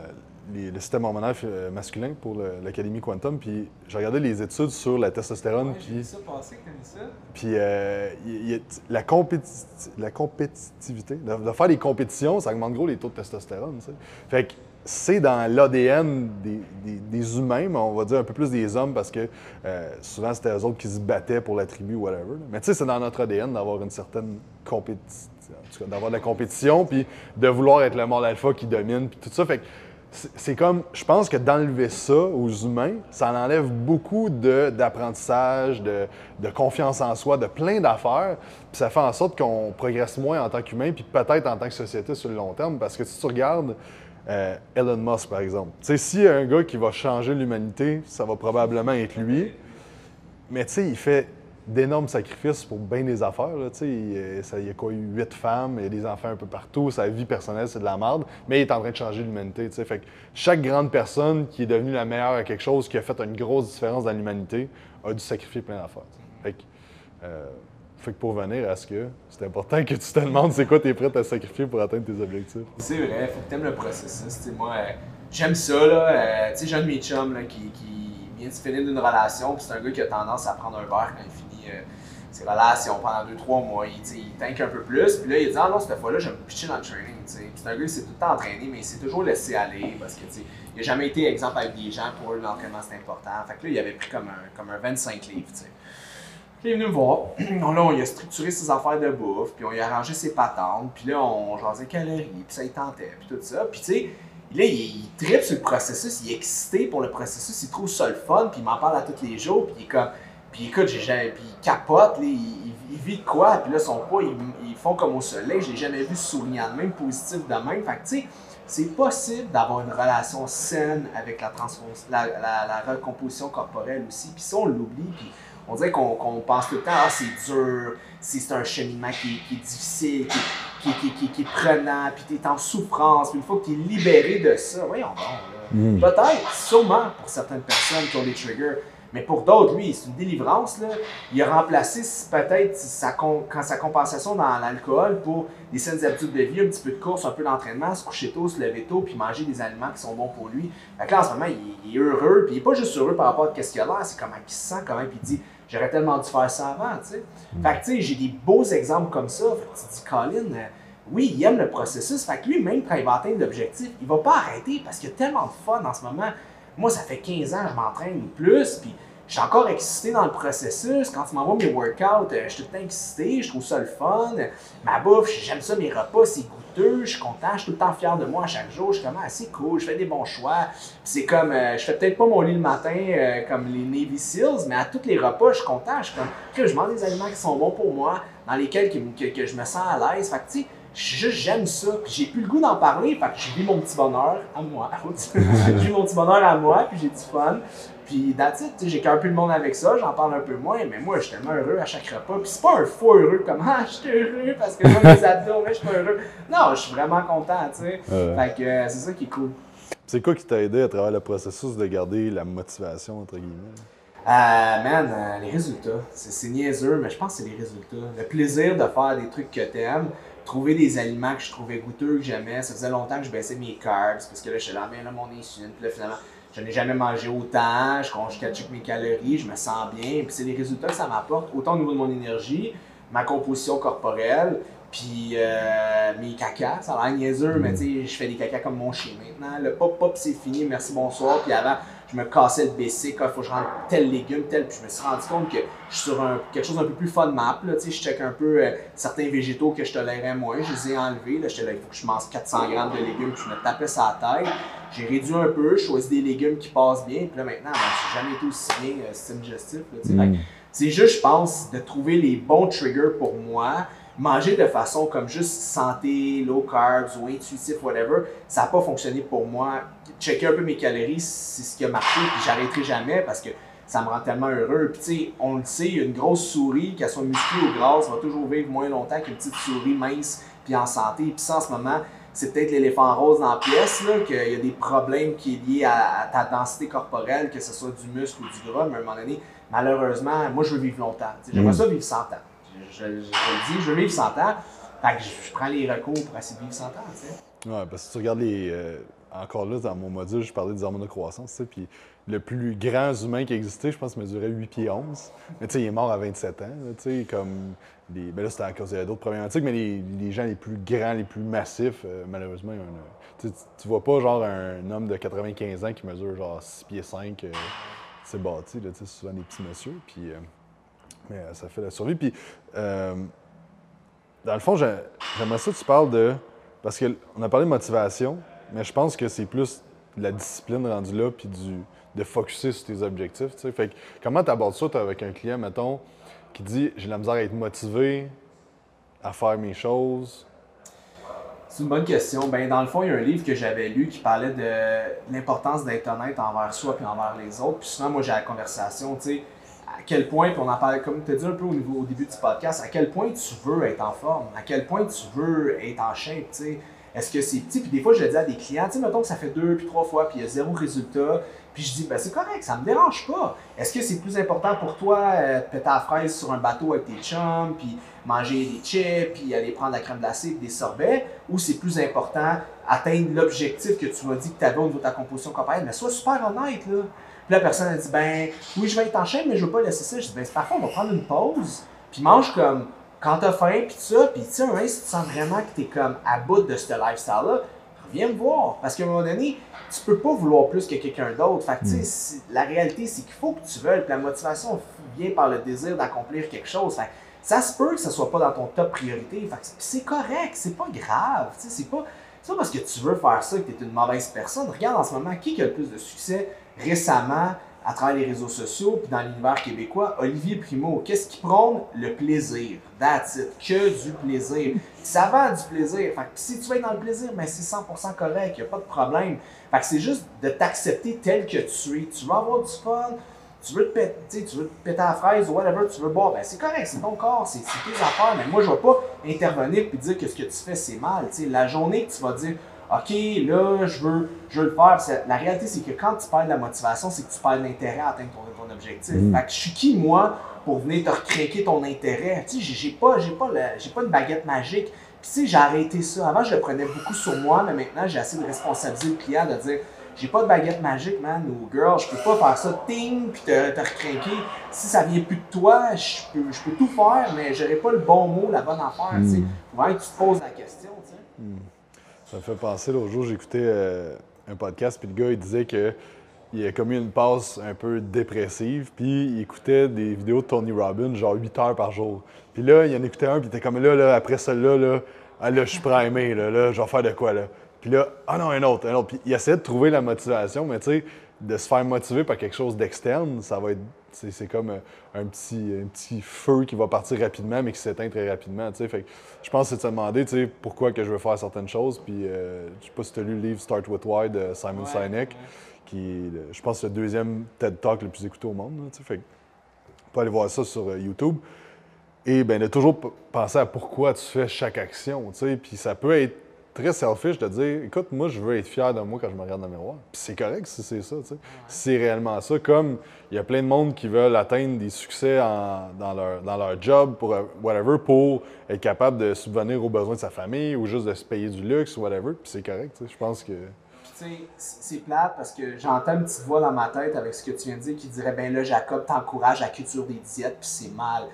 les- le système hormonal euh, masculin pour l'Académie Quantum, puis j'ai regardé les études sur la testostérone, puis... ça. Puis euh, il y a- la, compéti- la compétitivité, de, de faire des compétitions, ça augmente gros les taux de testostérone. tu sais. Fait que c'est dans l'ADN des, humains, mais on va dire un peu plus des hommes parce que euh, souvent c'était eux autres qui se battaient pour la tribu ou whatever. Mais tu sais, c'est dans notre ADN d'avoir une certaine compétition, d'avoir de la compétition, puis de vouloir être le mâle alpha qui domine, puis tout ça. Fait que c'est comme, je pense que d'enlever ça aux humains, ça en enlève beaucoup d'apprentissage, de, de confiance en soi, de plein d'affaires. Puis ça fait en sorte qu'on progresse moins en tant qu'humain, puis peut-être en tant que société sur le long terme. Parce que si tu regardes euh, Elon Musk, par exemple, tu sais, s'il y a un gars qui va changer l'humanité, ça va probablement être lui. Mais tu sais, il fait d'énormes sacrifices pour bien des affaires. Là, il, euh, il y a quoi, huit femmes, il a des enfants un peu partout, sa vie personnelle, c'est de la merde, mais il est en train de changer l'humanité. Fait que chaque grande personne qui est devenue la meilleure à quelque chose, qui a fait une grosse différence dans l'humanité, a dû sacrifier plein d'affaires. euh, fait que pour venir à ce que c'est important que tu te demandes c'est quoi tu es prêt à sacrifier pour atteindre tes objectifs. C'est vrai, faut que t'aimes le processus. Tu sais, moi, euh, j'aime ça, là. Euh, tu sais, là, qui, vient de se finir d'une relation, puis c'est un gars qui a tendance à prendre un verre quand il finit euh, ses relations pendant 2-3 mois. Il, tu il tank un peu plus, puis là, il dit Ah non, cette fois-là, je vais me pitcher dans le training. tu c'est un gars qui s'est tout le temps entraîné, mais il s'est toujours laissé aller parce que, tu il n'a jamais été exemple avec des gens. Pour eux, l'entraînement, c'est important. Fait que là, il avait pris comme un, comme un 25 livres, tu. Il est venu me voir. Là, on a structuré ses affaires de bouffe, puis on lui a arrangé ses patentes, puis là, on jasait calories, puis ça, il tentait, puis tout ça. Puis tu sais, là, il, il tripe sur le processus, il est excité pour le processus, il trouve ça le fun, puis il m'en parle à tous les jours, puis il est comme. Puis écoute, j'ai. Puis il capote, il, vit quoi, puis là, son poids, ils, font comme au soleil, je jamais vu souriant de même, positif de même. Fait que tu sais, c'est possible d'avoir une relation saine avec la, la, la, la recomposition corporelle aussi. Puis ça, on l'oublie, puis on dirait qu'on pense tout le temps, ah, c'est dur, c'est c'est un cheminement qui, qui est difficile, qui, qui, qui, qui- est prenant, puis t'es en souffrance, puis une fois que t'es libéré de ça, voyons donc, là. Peut-être, sûrement, pour certaines personnes qui ont des triggers, mais pour d'autres, lui, c'est une délivrance, là. Il a remplacé peut-être sa, con- quand sa compensation dans l'alcool pour des saines habitudes de vie, un petit peu de course, un peu d'entraînement, se coucher tôt, se lever tôt, puis manger des aliments qui sont bons pour lui. Fait que là, en ce moment, il, il est heureux, puis il est pas juste heureux par rapport à ce qu'il a l'air, c'est comment il se sent, comment, puis il dit j'aurais tellement dû faire ça avant, tu sais. Fait que, tu sais, j'ai des beaux exemples comme ça. Fait que tu te dis, Colin, euh, oui, il aime le processus. Fait que lui, même quand il va atteindre l'objectif, il va pas arrêter parce qu'il y a tellement de fun en ce moment. Moi, ça fait 15 ans que je m'entraîne plus, puis je suis encore excité dans le processus. Quand tu m'envoies mes workouts, euh, je suis tout le temps excité, je trouve ça le fun. Ma bouffe, j'aime ça, mes repas, c'est goûteux, je suis content, je suis tout le temps fier de moi à chaque jour. Je suis comme, ah, c'est cool, je fais des bons choix. C'est comme, euh, je fais peut-être pas mon lit le matin euh, comme les Navy Seals, mais à tous les repas, je suis content. Je suis comme, je mange des aliments qui sont bons pour moi, dans lesquels que, que je me sens à l'aise. Fait que, tu sais, juste j'aime ça. Puis j'ai plus le goût d'en parler, fait que je vis mon petit bonheur à moi. je vis mon petit bonheur à moi, puis j'ai du fun. Puis that's it, j'ai qu'un peu le monde avec ça, j'en parle un peu moins, mais moi, je suis tellement heureux à chaque repas. Puis c'est pas un faux heureux comme Ah, je suis heureux parce que j'ai mes abdos, mais je suis pas heureux. Non, je suis vraiment content, tu sais. Ouais. Fait que euh, c'est ça qui est cool. C'est quoi qui t'a aidé à travers le processus de garder la motivation, entre guillemets? Euh, man, euh, les résultats. C'est c'est niaiseux, mais je pense que c'est les résultats. Le plaisir de faire des trucs que t'aimes, trouver des aliments que je trouvais goûteux, que j'aimais. Ça faisait longtemps que je baissais mes carbs, parce que là, je suis là, bien là, mon insuline. Puis là, finalement, je n'ai jamais mangé autant, je, je mes calories, je me sens bien. Puis c'est les résultats que ça m'apporte, autant au niveau de mon énergie, ma composition corporelle, puis euh, mes cacas. Ça a l'air niaiseux, mais tu sais, je fais des cacas comme mon chien maintenant. Le pop pop, c'est fini, merci, bonsoir. Puis avant, je me cassais le BC, il faut que je rentre tel légume, tel. Puis je me suis rendu compte que je suis sur un, quelque chose d'un peu plus fun map. Là, tu sais, je check un peu euh, certains végétaux que je tolérais moins. Je les ai enlevés. Là, j'étais là, il faut que je mange 400 grammes de légumes. Puis je me tapais ça à la tête. J'ai réduit un peu, je choisis des légumes qui passent bien. Puis là, maintenant, ben, j'ai jamais été aussi bien euh, système digestif. là, tu sais. Fait que c'est juste, je pense, de trouver les bons triggers pour moi, manger de façon comme juste santé, low carbs ou intuitif, whatever, ça n'a pas fonctionné pour moi. Checker un peu mes calories, c'est ce qui a marché, puis j'arrêterai jamais parce que ça me rend tellement heureux. Puis tu sais, on le sait, une grosse souris, qu'elle soit musclée ou grasse, va toujours vivre moins longtemps qu'une petite souris mince puis en santé. Puis ça, en ce moment, c'est peut-être l'éléphant rose dans la pièce, qu'il y a des problèmes qui sont liés à, ta densité corporelle, que ce soit du muscle ou du gras, mais à un moment donné, malheureusement, moi, je veux vivre longtemps. J'aimerais mm. ça vivre 100 ans. Je, le dis, je veux vivre 100 ans. Je, prends les recours pour essayer de vivre 100 ans. Ouais, parce que si tu regardes les. Euh, encore là, dans mon module, je parlais des hormones de croissance, puis le plus grand humain qui existait, je pense, mesurait 8 pieds 11. Mais tu sais, il est mort à 27 ans, tu sais, comme... Les... Ben là, c'était à cause d'autres problématiques, mais les... gens les plus grands, les plus massifs, euh, malheureusement, tu, tu vois pas, genre, un homme de 95 ans qui mesure, genre, 6 pieds 5, euh, c'est bâti, là, tu sais, souvent des petits messieurs, puis... Euh, mais ça fait la survie, puis... dans le fond, j'aimerais ça que tu parles de... Parce qu'on a parlé de motivation, mais je pense que c'est plus la discipline rendue là, puis du de focuser sur tes objectifs. Fait comment tu abordes ça avec un client, mettons, qui dit j'ai la misère à être motivé à faire mes choses? C'est une bonne question. Ben, dans le fond, il y a un livre que j'avais lu qui parlait de l'importance d'être honnête envers soi et envers les autres. Puis souvent, moi, j'ai la conversation, tu sais, à quel point, puis on en comme tu as dit un peu au, niveau, au début du podcast, à quel point tu veux être en forme, à quel point tu veux être en shape, tu sais. Est-ce que c'est petit? Puis des fois, je le dis à des clients, tu sais, mettons que ça fait deux puis trois fois, puis il y a zéro résultat. Puis je dis, ben c'est correct, ça me dérange pas. Est-ce que c'est plus important pour toi euh, péter la fraise sur un bateau avec tes chums, puis manger des chips, puis aller prendre la crème glacée et des sorbets, ou c'est plus important atteindre l'objectif que tu m'as dit que tu avais au de ta composition corporelle? Mais sois super honnête, là. Puis la personne a dit, ben oui, je vais être en chaîne, mais je veux pas laisser ça. Je dis, ben c'est parfait, on va prendre une pause, puis mange comme quand t'as faim, puis ça, puis tu sais, si tu sens vraiment que t'es comme à bout de ce lifestyle-là, reviens me voir. Parce qu'à un moment donné, tu peux pas vouloir plus que quelqu'un d'autre. Fait que, tu sais, mm. la réalité, c'est qu'il faut que tu veuilles. Puis la motivation vient par le désir d'accomplir quelque chose. Fait ça se peut que ce soit pas dans ton top priorité. Fait c'est correct, c'est pas grave. Tu sais, c'est pas, pas parce que tu veux faire ça que tu es une mauvaise personne. Regarde en ce moment qui a le plus de succès récemment à travers les réseaux sociaux, puis dans l'univers québécois, Olivier Primo, qu'est-ce qui prône? Le plaisir? That's it. Que du plaisir. Ça va du plaisir. Fait que si tu vas être dans le plaisir, mais ben, c'est 100% correct, il n'y a pas de problème. Fait que c'est juste de t'accepter tel que tu es. Tu vas avoir du fun, tu veux te péter, tu veux te péter la fraise ou whatever, tu veux boire, ben c'est correct, c'est ton corps, c'est tes affaires, mais moi je ne vais pas intervenir et dire que ce que tu fais c'est mal. la journée que tu vas dire OK, là, je veux, je veux le faire. La réalité, c'est que quand tu perds de la motivation, c'est que tu perds l'intérêt à atteindre ton, objectif. Mm. Fait que je suis qui, moi, pour venir te recréer ton intérêt? Tu sais, j'ai pas, j'ai pas, j'ai pas une baguette magique. Puis, tu sais, j'ai arrêté ça. Avant, je le prenais beaucoup sur moi, mais maintenant, j'ai assez de responsabiliser le client, de dire j'ai pas de baguette magique, man, ou girl, je peux pas faire ça, ting, puis te, te recrinquer. Si ça vient plus de toi, je peux, je peux tout faire, mais j'aurais pas le bon mot, la bonne affaire, tu sais. Mm. que tu te poses la question, tu sais. Mm. Ça me fait penser, l'autre jour, j'écoutais euh, un podcast, puis le gars, il disait que il a commis une passe un peu dépressive, puis il écoutait des vidéos de Tony Robbins, genre 8 heures par jour. Puis là, il en écoutait un, puis il était comme là, là après celle-là, là, ah, là, je suis primé, là, là, je vais faire de quoi, là? Puis là, ah non, un autre, un autre. Puis il essayait de trouver la motivation, mais tu sais, de se faire motiver par quelque chose d'externe, ça va être. C'est comme un petit, un petit feu qui va partir rapidement, mais qui s'éteint très rapidement. Fait que je pense que c'est de se demander pourquoi que je veux faire certaines choses. Puis euh, je sais pas si tu as lu le livre Start with Why de Simon Sinek, qui est, je pense, le deuxième TED Talk le plus écouté au monde. fait que, tu peux aller voir ça sur euh, YouTube. Et bien, de toujours penser à pourquoi tu fais chaque action. Puis ça peut être très selfish de dire écoute, moi, je veux être fier de moi quand je me regarde dans le miroir. Puis c'est correct si c'est ça, tu sais. c'est réellement ça. Comme il y a plein de monde qui veulent atteindre des succès dans, leur, dans leur job, pour whatever, pour être capable de subvenir aux besoins de sa famille ou juste de se payer du luxe ou whatever. Puis c'est correct, tu sais. Je pense que. Tu sais, c'est plate parce que j'entends une petite voix dans ma tête avec ce que tu viens de dire qui dirait ben là, Jacob t'encourage à la culture des diètes, puis c'est mal.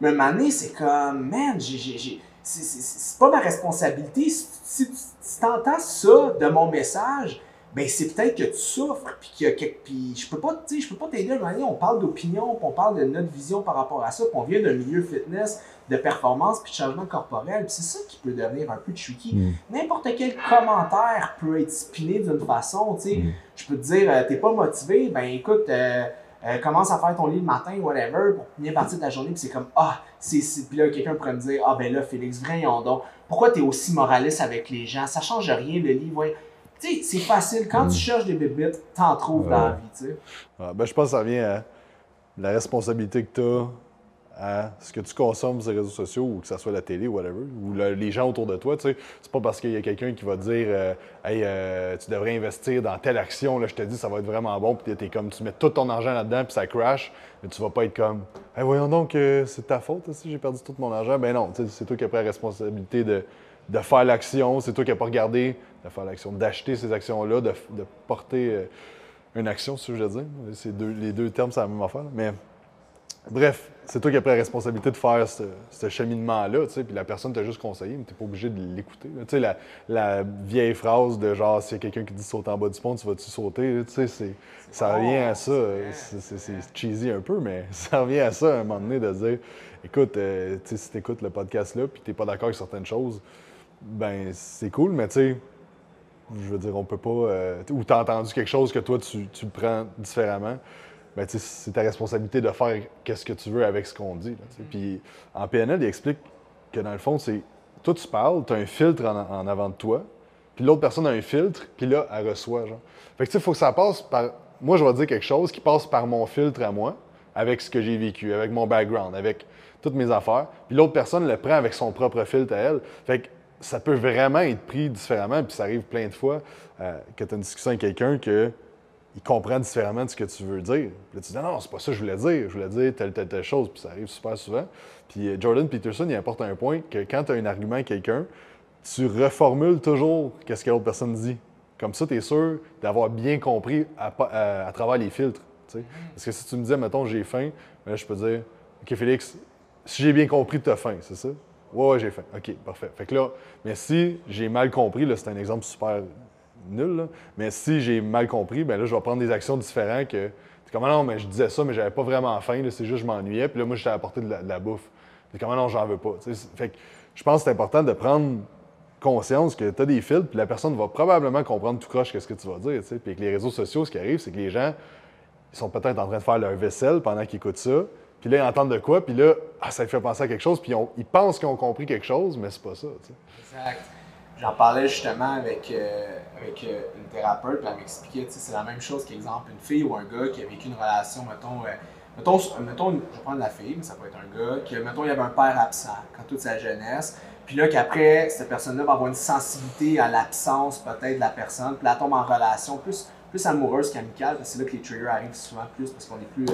Mais à c'est comme, man, j'ai c'est pas ma responsabilité. Si, tu entends ça de mon message, ben c'est peut-être que tu souffres, puis que, puis je peux pas, je peux pas t'aider. On parle d'opinion, on parle de notre vision par rapport à ça, puis on vient d'un milieu fitness, de performance, puis de changement corporel. c'est ça qui peut devenir un peu tricky. Mm. N'importe quel commentaire peut être spiné d'une façon, tu sais. Mm. Je peux te dire, euh, t'es pas motivé, ben écoute. Euh, euh, commence à faire ton lit le matin, whatever, pour bien partir de ta journée, puis c'est comme, ah, c'est, puis là, quelqu'un pourrait me dire, ah, ben là, Félix, voyons donc, pourquoi tu es aussi moraliste avec les gens? Ça change rien, le livre, ouais. Tu sais, c'est facile, quand tu mm. cherches des bébites, t'en trouves dans la vie, tu sais. ben, je pense que ça vient à la responsabilité que tu as à ce que tu consommes sur les réseaux sociaux ou que ce soit la télé ou whatever, ou les gens autour de toi. Tu sais, c'est pas parce qu'il y a quelqu'un qui va dire euh, Hey, euh, tu devrais investir dans telle action, là, je te dis ça va être vraiment bon, puis es comme tu mets tout ton argent là-dedans, puis ça crash, mais tu vas pas être comme Hey, voyons donc, euh, c'est ta faute si j'ai perdu tout mon argent. Ben non, c'est toi qui as pris la responsabilité de, faire l'action, c'est toi qui n'as pas regardé de faire l'action, d'acheter ces actions-là, de, porter une action, si je veux dire. Deux, les deux termes, c'est la même affaire. Mais bref, c'est toi qui as pris la responsabilité de faire ce, cheminement-là, tu sais, puis la personne t'a juste conseillé, mais t'es pas obligé de l'écouter. Tu sais, la, vieille phrase de genre, s'il y a quelqu'un qui dit sauter en bas du pont, tu vas-tu sauter, tu sais, ça revient à ça. C'est cheesy un peu, mais ça revient à ça à un moment donné de dire, écoute, euh, tu sais, si t'écoutes le podcast-là, puis t'es pas d'accord avec certaines choses, ben c'est cool, mais tu sais, je veux dire, on peut pas. Euh, ou t'as entendu quelque chose que toi, tu, tu le prends différemment ben, c'est ta responsabilité de faire qu'est-ce que tu veux avec ce qu'on dit. Puis en PNL, il explique que dans le fond, c'est toi, tu parles, tu as un filtre en, avant de toi, puis l'autre personne a un filtre, puis là, elle reçoit. Genre. Fait que tu sais, il faut que ça passe par. Moi, je vais dire quelque chose qui passe par mon filtre à moi, avec ce que j'ai vécu, avec mon background, avec toutes mes affaires, puis l'autre personne le prend avec son propre filtre à elle. Fait que ça peut vraiment être pris différemment, puis ça arrive plein de fois euh, que tu as une discussion avec quelqu'un que il comprend différemment de ce que tu veux dire. Puis là, tu dis, non, c'est pas ça que je voulais dire. Je voulais dire telle, telle, telle chose. Puis ça arrive super souvent. Puis euh, Jordan Peterson, il apporte un point que quand tu as un argument à quelqu'un, tu reformules toujours qu'est-ce que l'autre personne dit. Comme ça, tu es sûr d'avoir bien compris à, travers les filtres. Parce que si tu me disais, mettons, j'ai faim, ben je peux dire, OK, Félix, si j'ai bien compris, tu as faim, c'est ça? Ouais, ouais, j'ai faim. OK, parfait. Fait que là, mais si j'ai mal compris, là, c'est un exemple super nul. Mais si j'ai mal compris, ben là, je vais prendre des actions différentes que. Comment non, mais je disais ça, mais j'avais pas vraiment faim, c'est juste je m'ennuyais, puis là, moi, j'étais apporté de la, de la bouffe. comment non, j'en veux pas. Fait je pense que c'est important de prendre conscience que tu as des fils, puis la personne va probablement comprendre tout croche qu'est-ce que tu vas dire. Puis avec les réseaux sociaux, ce qui arrive, c'est que les gens ils sont peut-être en train de faire leur vaisselle pendant qu'ils écoutent ça. Puis là, ils entendent de quoi, puis là, ah, ça fait penser à quelque chose, puis ils, pensent qu'ils ont compris quelque chose, mais c'est pas ça. Exact. J'en parlais justement avec, euh, avec euh, une thérapeute, puis elle m'expliquait, c'est la même chose qu'exemple, une fille ou un gars qui a vécu une relation, mettons, euh, mettons, mettons, je vais prendre la fille, mais ça peut être un gars, qui, mettons, il y avait un père absent quand toute sa jeunesse, puis là, qu'après, cette personne-là va avoir une sensibilité à l'absence peut-être de la personne, puis elle tombe en relation plus, plus amoureuse qu'amicale, parce que c'est là que les triggers arrivent souvent plus, parce qu'on est plus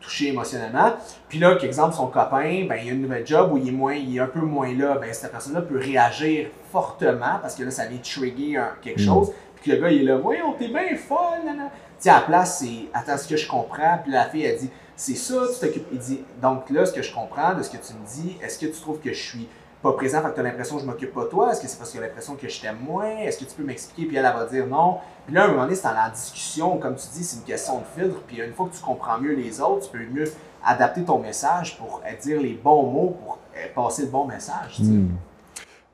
touché émotionnellement. Puis là, qu'exemple, son copain, ben, il a une nouvelle job où il est, moins, il est un peu moins là. Ben, cette personne-là peut réagir fortement parce que là, ça vient trigger quelque mm. chose. Puis que le gars, il est là, voyons, t'es bien folle. Tu à la place, c'est attends, ce que je comprends. Puis la fille, elle dit, c'est ça, tu t'occupes. Il dit, donc là, ce que je comprends de ce que tu me dis, est-ce que tu trouves que je suis pas présent, fait que tu as l'impression que je m'occupe pas de toi? Est-ce que c'est parce que tu as l'impression que je t'aime moins? Est-ce que tu peux m'expliquer? Puis elle, elle va dire non. Puis là, à un moment donné, c'est dans la discussion, comme tu dis, c'est une question de filtre. Puis une fois que tu comprends mieux les autres, tu peux mieux adapter ton message pour dire les bons mots, pour euh, passer le bon message. Hmm.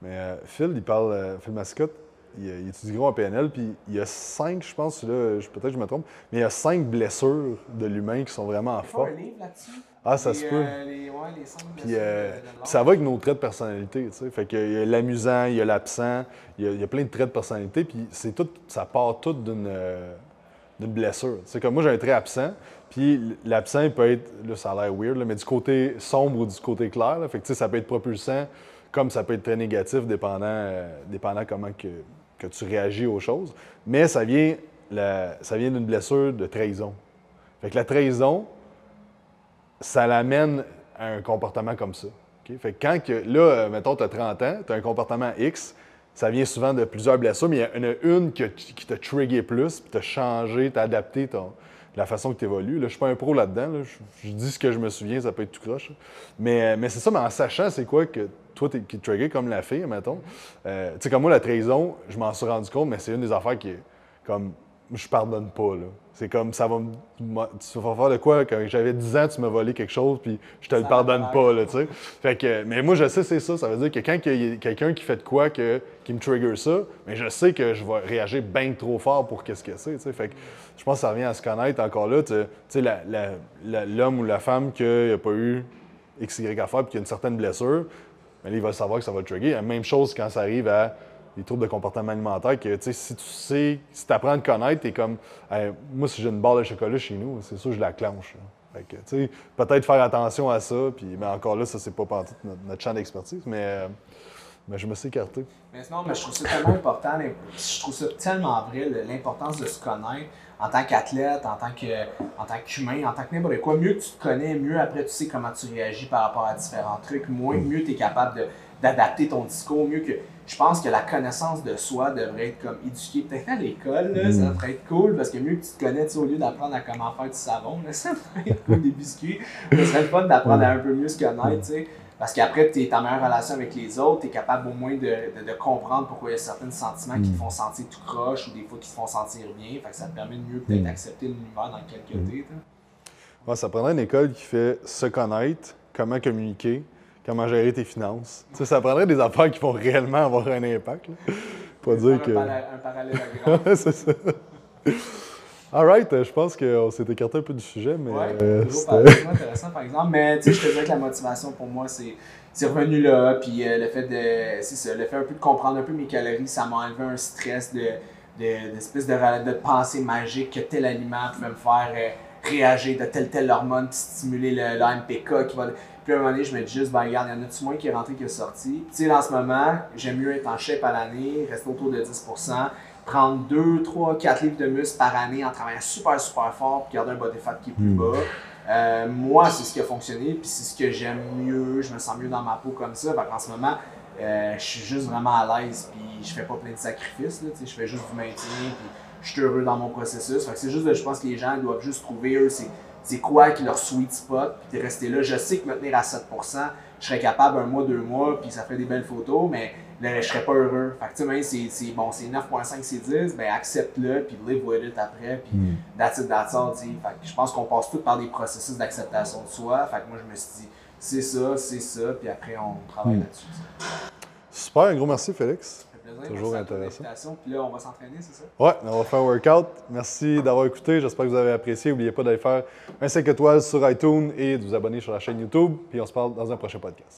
Mais euh, Phil, il parle, euh, Phil Mascotte, il, il, étudie gros en PNL, puis il y a cinq, je pense, là, peut-être que je me trompe, mais il y a cinq blessures de l'humain qui sont vraiment fortes. un livre là-dessus? Ah, ça se peut. les, ouais, les puis, ça va avec nos traits de personnalité, tu sais. Fait qu'il y a l'amusant, il y a l'absent, il, y a, plein de traits de personnalité, puis c'est tout, ça part tout d'une blessure. C'est comme moi, j'ai un trait absent, puis l'absent peut être, là, ça a l'air weird, mais du côté sombre ou du côté clair. Là, fait que, ça peut être propulsant, comme ça peut être très négatif, dépendant, euh, dépendant comment que, que, tu réagis aux choses. Mais ça vient, ça vient d'une blessure de trahison. Fait que la trahison, ça l'amène à un comportement comme ça. Fait que quand que, là, euh, mettons, tu as 30 ans, tu as un comportement X, ça vient souvent de plusieurs blessures, mais il y en a une qui, t'a trigger plus, puis t'a changé, t'a adapté la façon que tu évolues. Je suis pas un pro là-dedans. Je, dis ce que je me souviens, ça peut être tout croche. Mais, mais c'est ça, mais en sachant c'est quoi que toi, es, qui trigger comme la fille, mettons. Euh, tu sais, comme moi, la trahison, je m'en suis rendu compte, mais c'est une des affaires qui est comme je pardonne pas. Là. C'est comme ça va me. Tu vas faire de quoi quand j'avais 10 ans, tu m'as volé quelque chose, puis je te le pardonne pas. Là, tu sais. fait que, mais moi, je sais, c'est ça. Ça veut dire que quand il y a quelqu'un qui fait de quoi que, qui me trigger ça, mais je sais que je vais réagir bien trop fort pour qu'est-ce que c'est. tu sais. Fait que je pense que ça revient à se connaître encore là. Tu sais- tu sais, la- la- la- l'homme ou la femme qui n'a pas eu X, Y à faire, puis qui a une certaine blessure, mais là, il va savoir que ça va le trigger. La même chose quand ça arrive à des troubles de comportement alimentaire, que tu sais, si tu sais, si tu apprends à te connaître, tu es comme, moi, si j'ai une barre de chocolat chez nous, c'est sûr que je la clenche. Fait que, peut-être faire attention à ça, puis, mais encore là, ça, c'est pas notre, notre champ d'expertise, mais, euh, mais je me suis écarté. Mais mais je trouve ça tellement important, je trouve ça tellement vrai, l'importance de se connaître en tant qu'athlète, en tant que en tant qu'humain, en tant que n'importe quoi. Mieux tu te connais, mieux après tu sais comment tu réagis par rapport à différents trucs, moins mieux tu es capable d'adapter ton discours, mieux que. Je pense que la connaissance de soi devrait être comme éduquée peut-être à l'école, là, ça devrait être cool parce que mieux que tu te connais, au lieu d'apprendre à comment faire du savon, là, ça devrait être cool des biscuits. Ça serait le fun d'apprendre à un peu mieux se connaître, tu sais. Parce qu'après, tu es en meilleure relation avec les autres, tu es capable au moins de, de- de comprendre pourquoi il y a certains sentiments qui te font sentir tout croche ou des fois qui te font sentir bien. Fait que ça te permet de mieux peut-être accepter l'univers dans lequel tu es. Ouais, ça prendrait une école qui fait se connaître, comment communiquer, comment gérer tes finances. Tu sais, ça prendrait des affaires qui vont réellement avoir un impact. là. Pas dire que. Un, para- un parallélogramme. Ouais, c'est ça. All right, euh, je pense qu'on s'est écarté un peu du sujet, mais Ouais, euh, c'était- intéressant par exemple. Mais tu sais, je te dirais que la motivation pour moi, c'est c'est revenu là. Puis euh, le fait de. C'est ça, le fait un peu de comprendre un peu mes calories, ça m'a enlevé un stress de de- d'espèce de, ra- de pensée magique que tel aliment pouvait me faire euh, réagir de telle telle hormone puis stimuler le, l'AMPK qui va. Puis à un moment donné, je me dis juste, ben regarde, il y en a-tu moins qui est rentré qui est sorti? Tu sais, en ce moment, j'aime mieux être en shape à l'année, rester autour de 10%, prendre 2, 3, 4 livres de muscle par année en travaillant super, super fort, puis garder un body fat qui est plus Mm. bas. Euh, moi, c'est ce qui a fonctionné, puis c'est ce que j'aime mieux, je me sens mieux dans ma peau comme ça. Qu'en ce moment, euh, je suis juste vraiment à l'aise, puis je fais pas plein de sacrifices, là, tu sais, je fais juste du maintien, puis je suis heureux dans mon processus. Fait que c'est juste, de- je pense que les gens doivent juste trouver, eux, c'est, c'est quoi qui leur sweet spot, puis de rester là. Je sais que me tenir à 7%, je serais capable un mois, deux mois, puis ça fait des belles photos, mais là, je serais pas heureux. Fait que tu sais, même si c'est, c'est, bon, c'est 9.5, c'est 10, ben accepte-le, puis live with it après, puis Hmm. that's it, that's all, tu sais. Fait que je pense qu'on passe tous par des processus d'acceptation de soi. Fait que moi, je me suis dit, c'est ça, c'est ça, puis après, on travaille Mm. là-dessus. Super, un gros merci, Félix. Toujours intéressant. Puis là, on va s'entraîner, c'est ça? Ouais, on va faire un workout. Merci d'avoir écouté. J'espère que vous avez apprécié. N'oubliez pas d'aller faire un 5 étoiles sur iTunes et de vous abonner sur la chaîne YouTube. Puis on se parle dans un prochain podcast.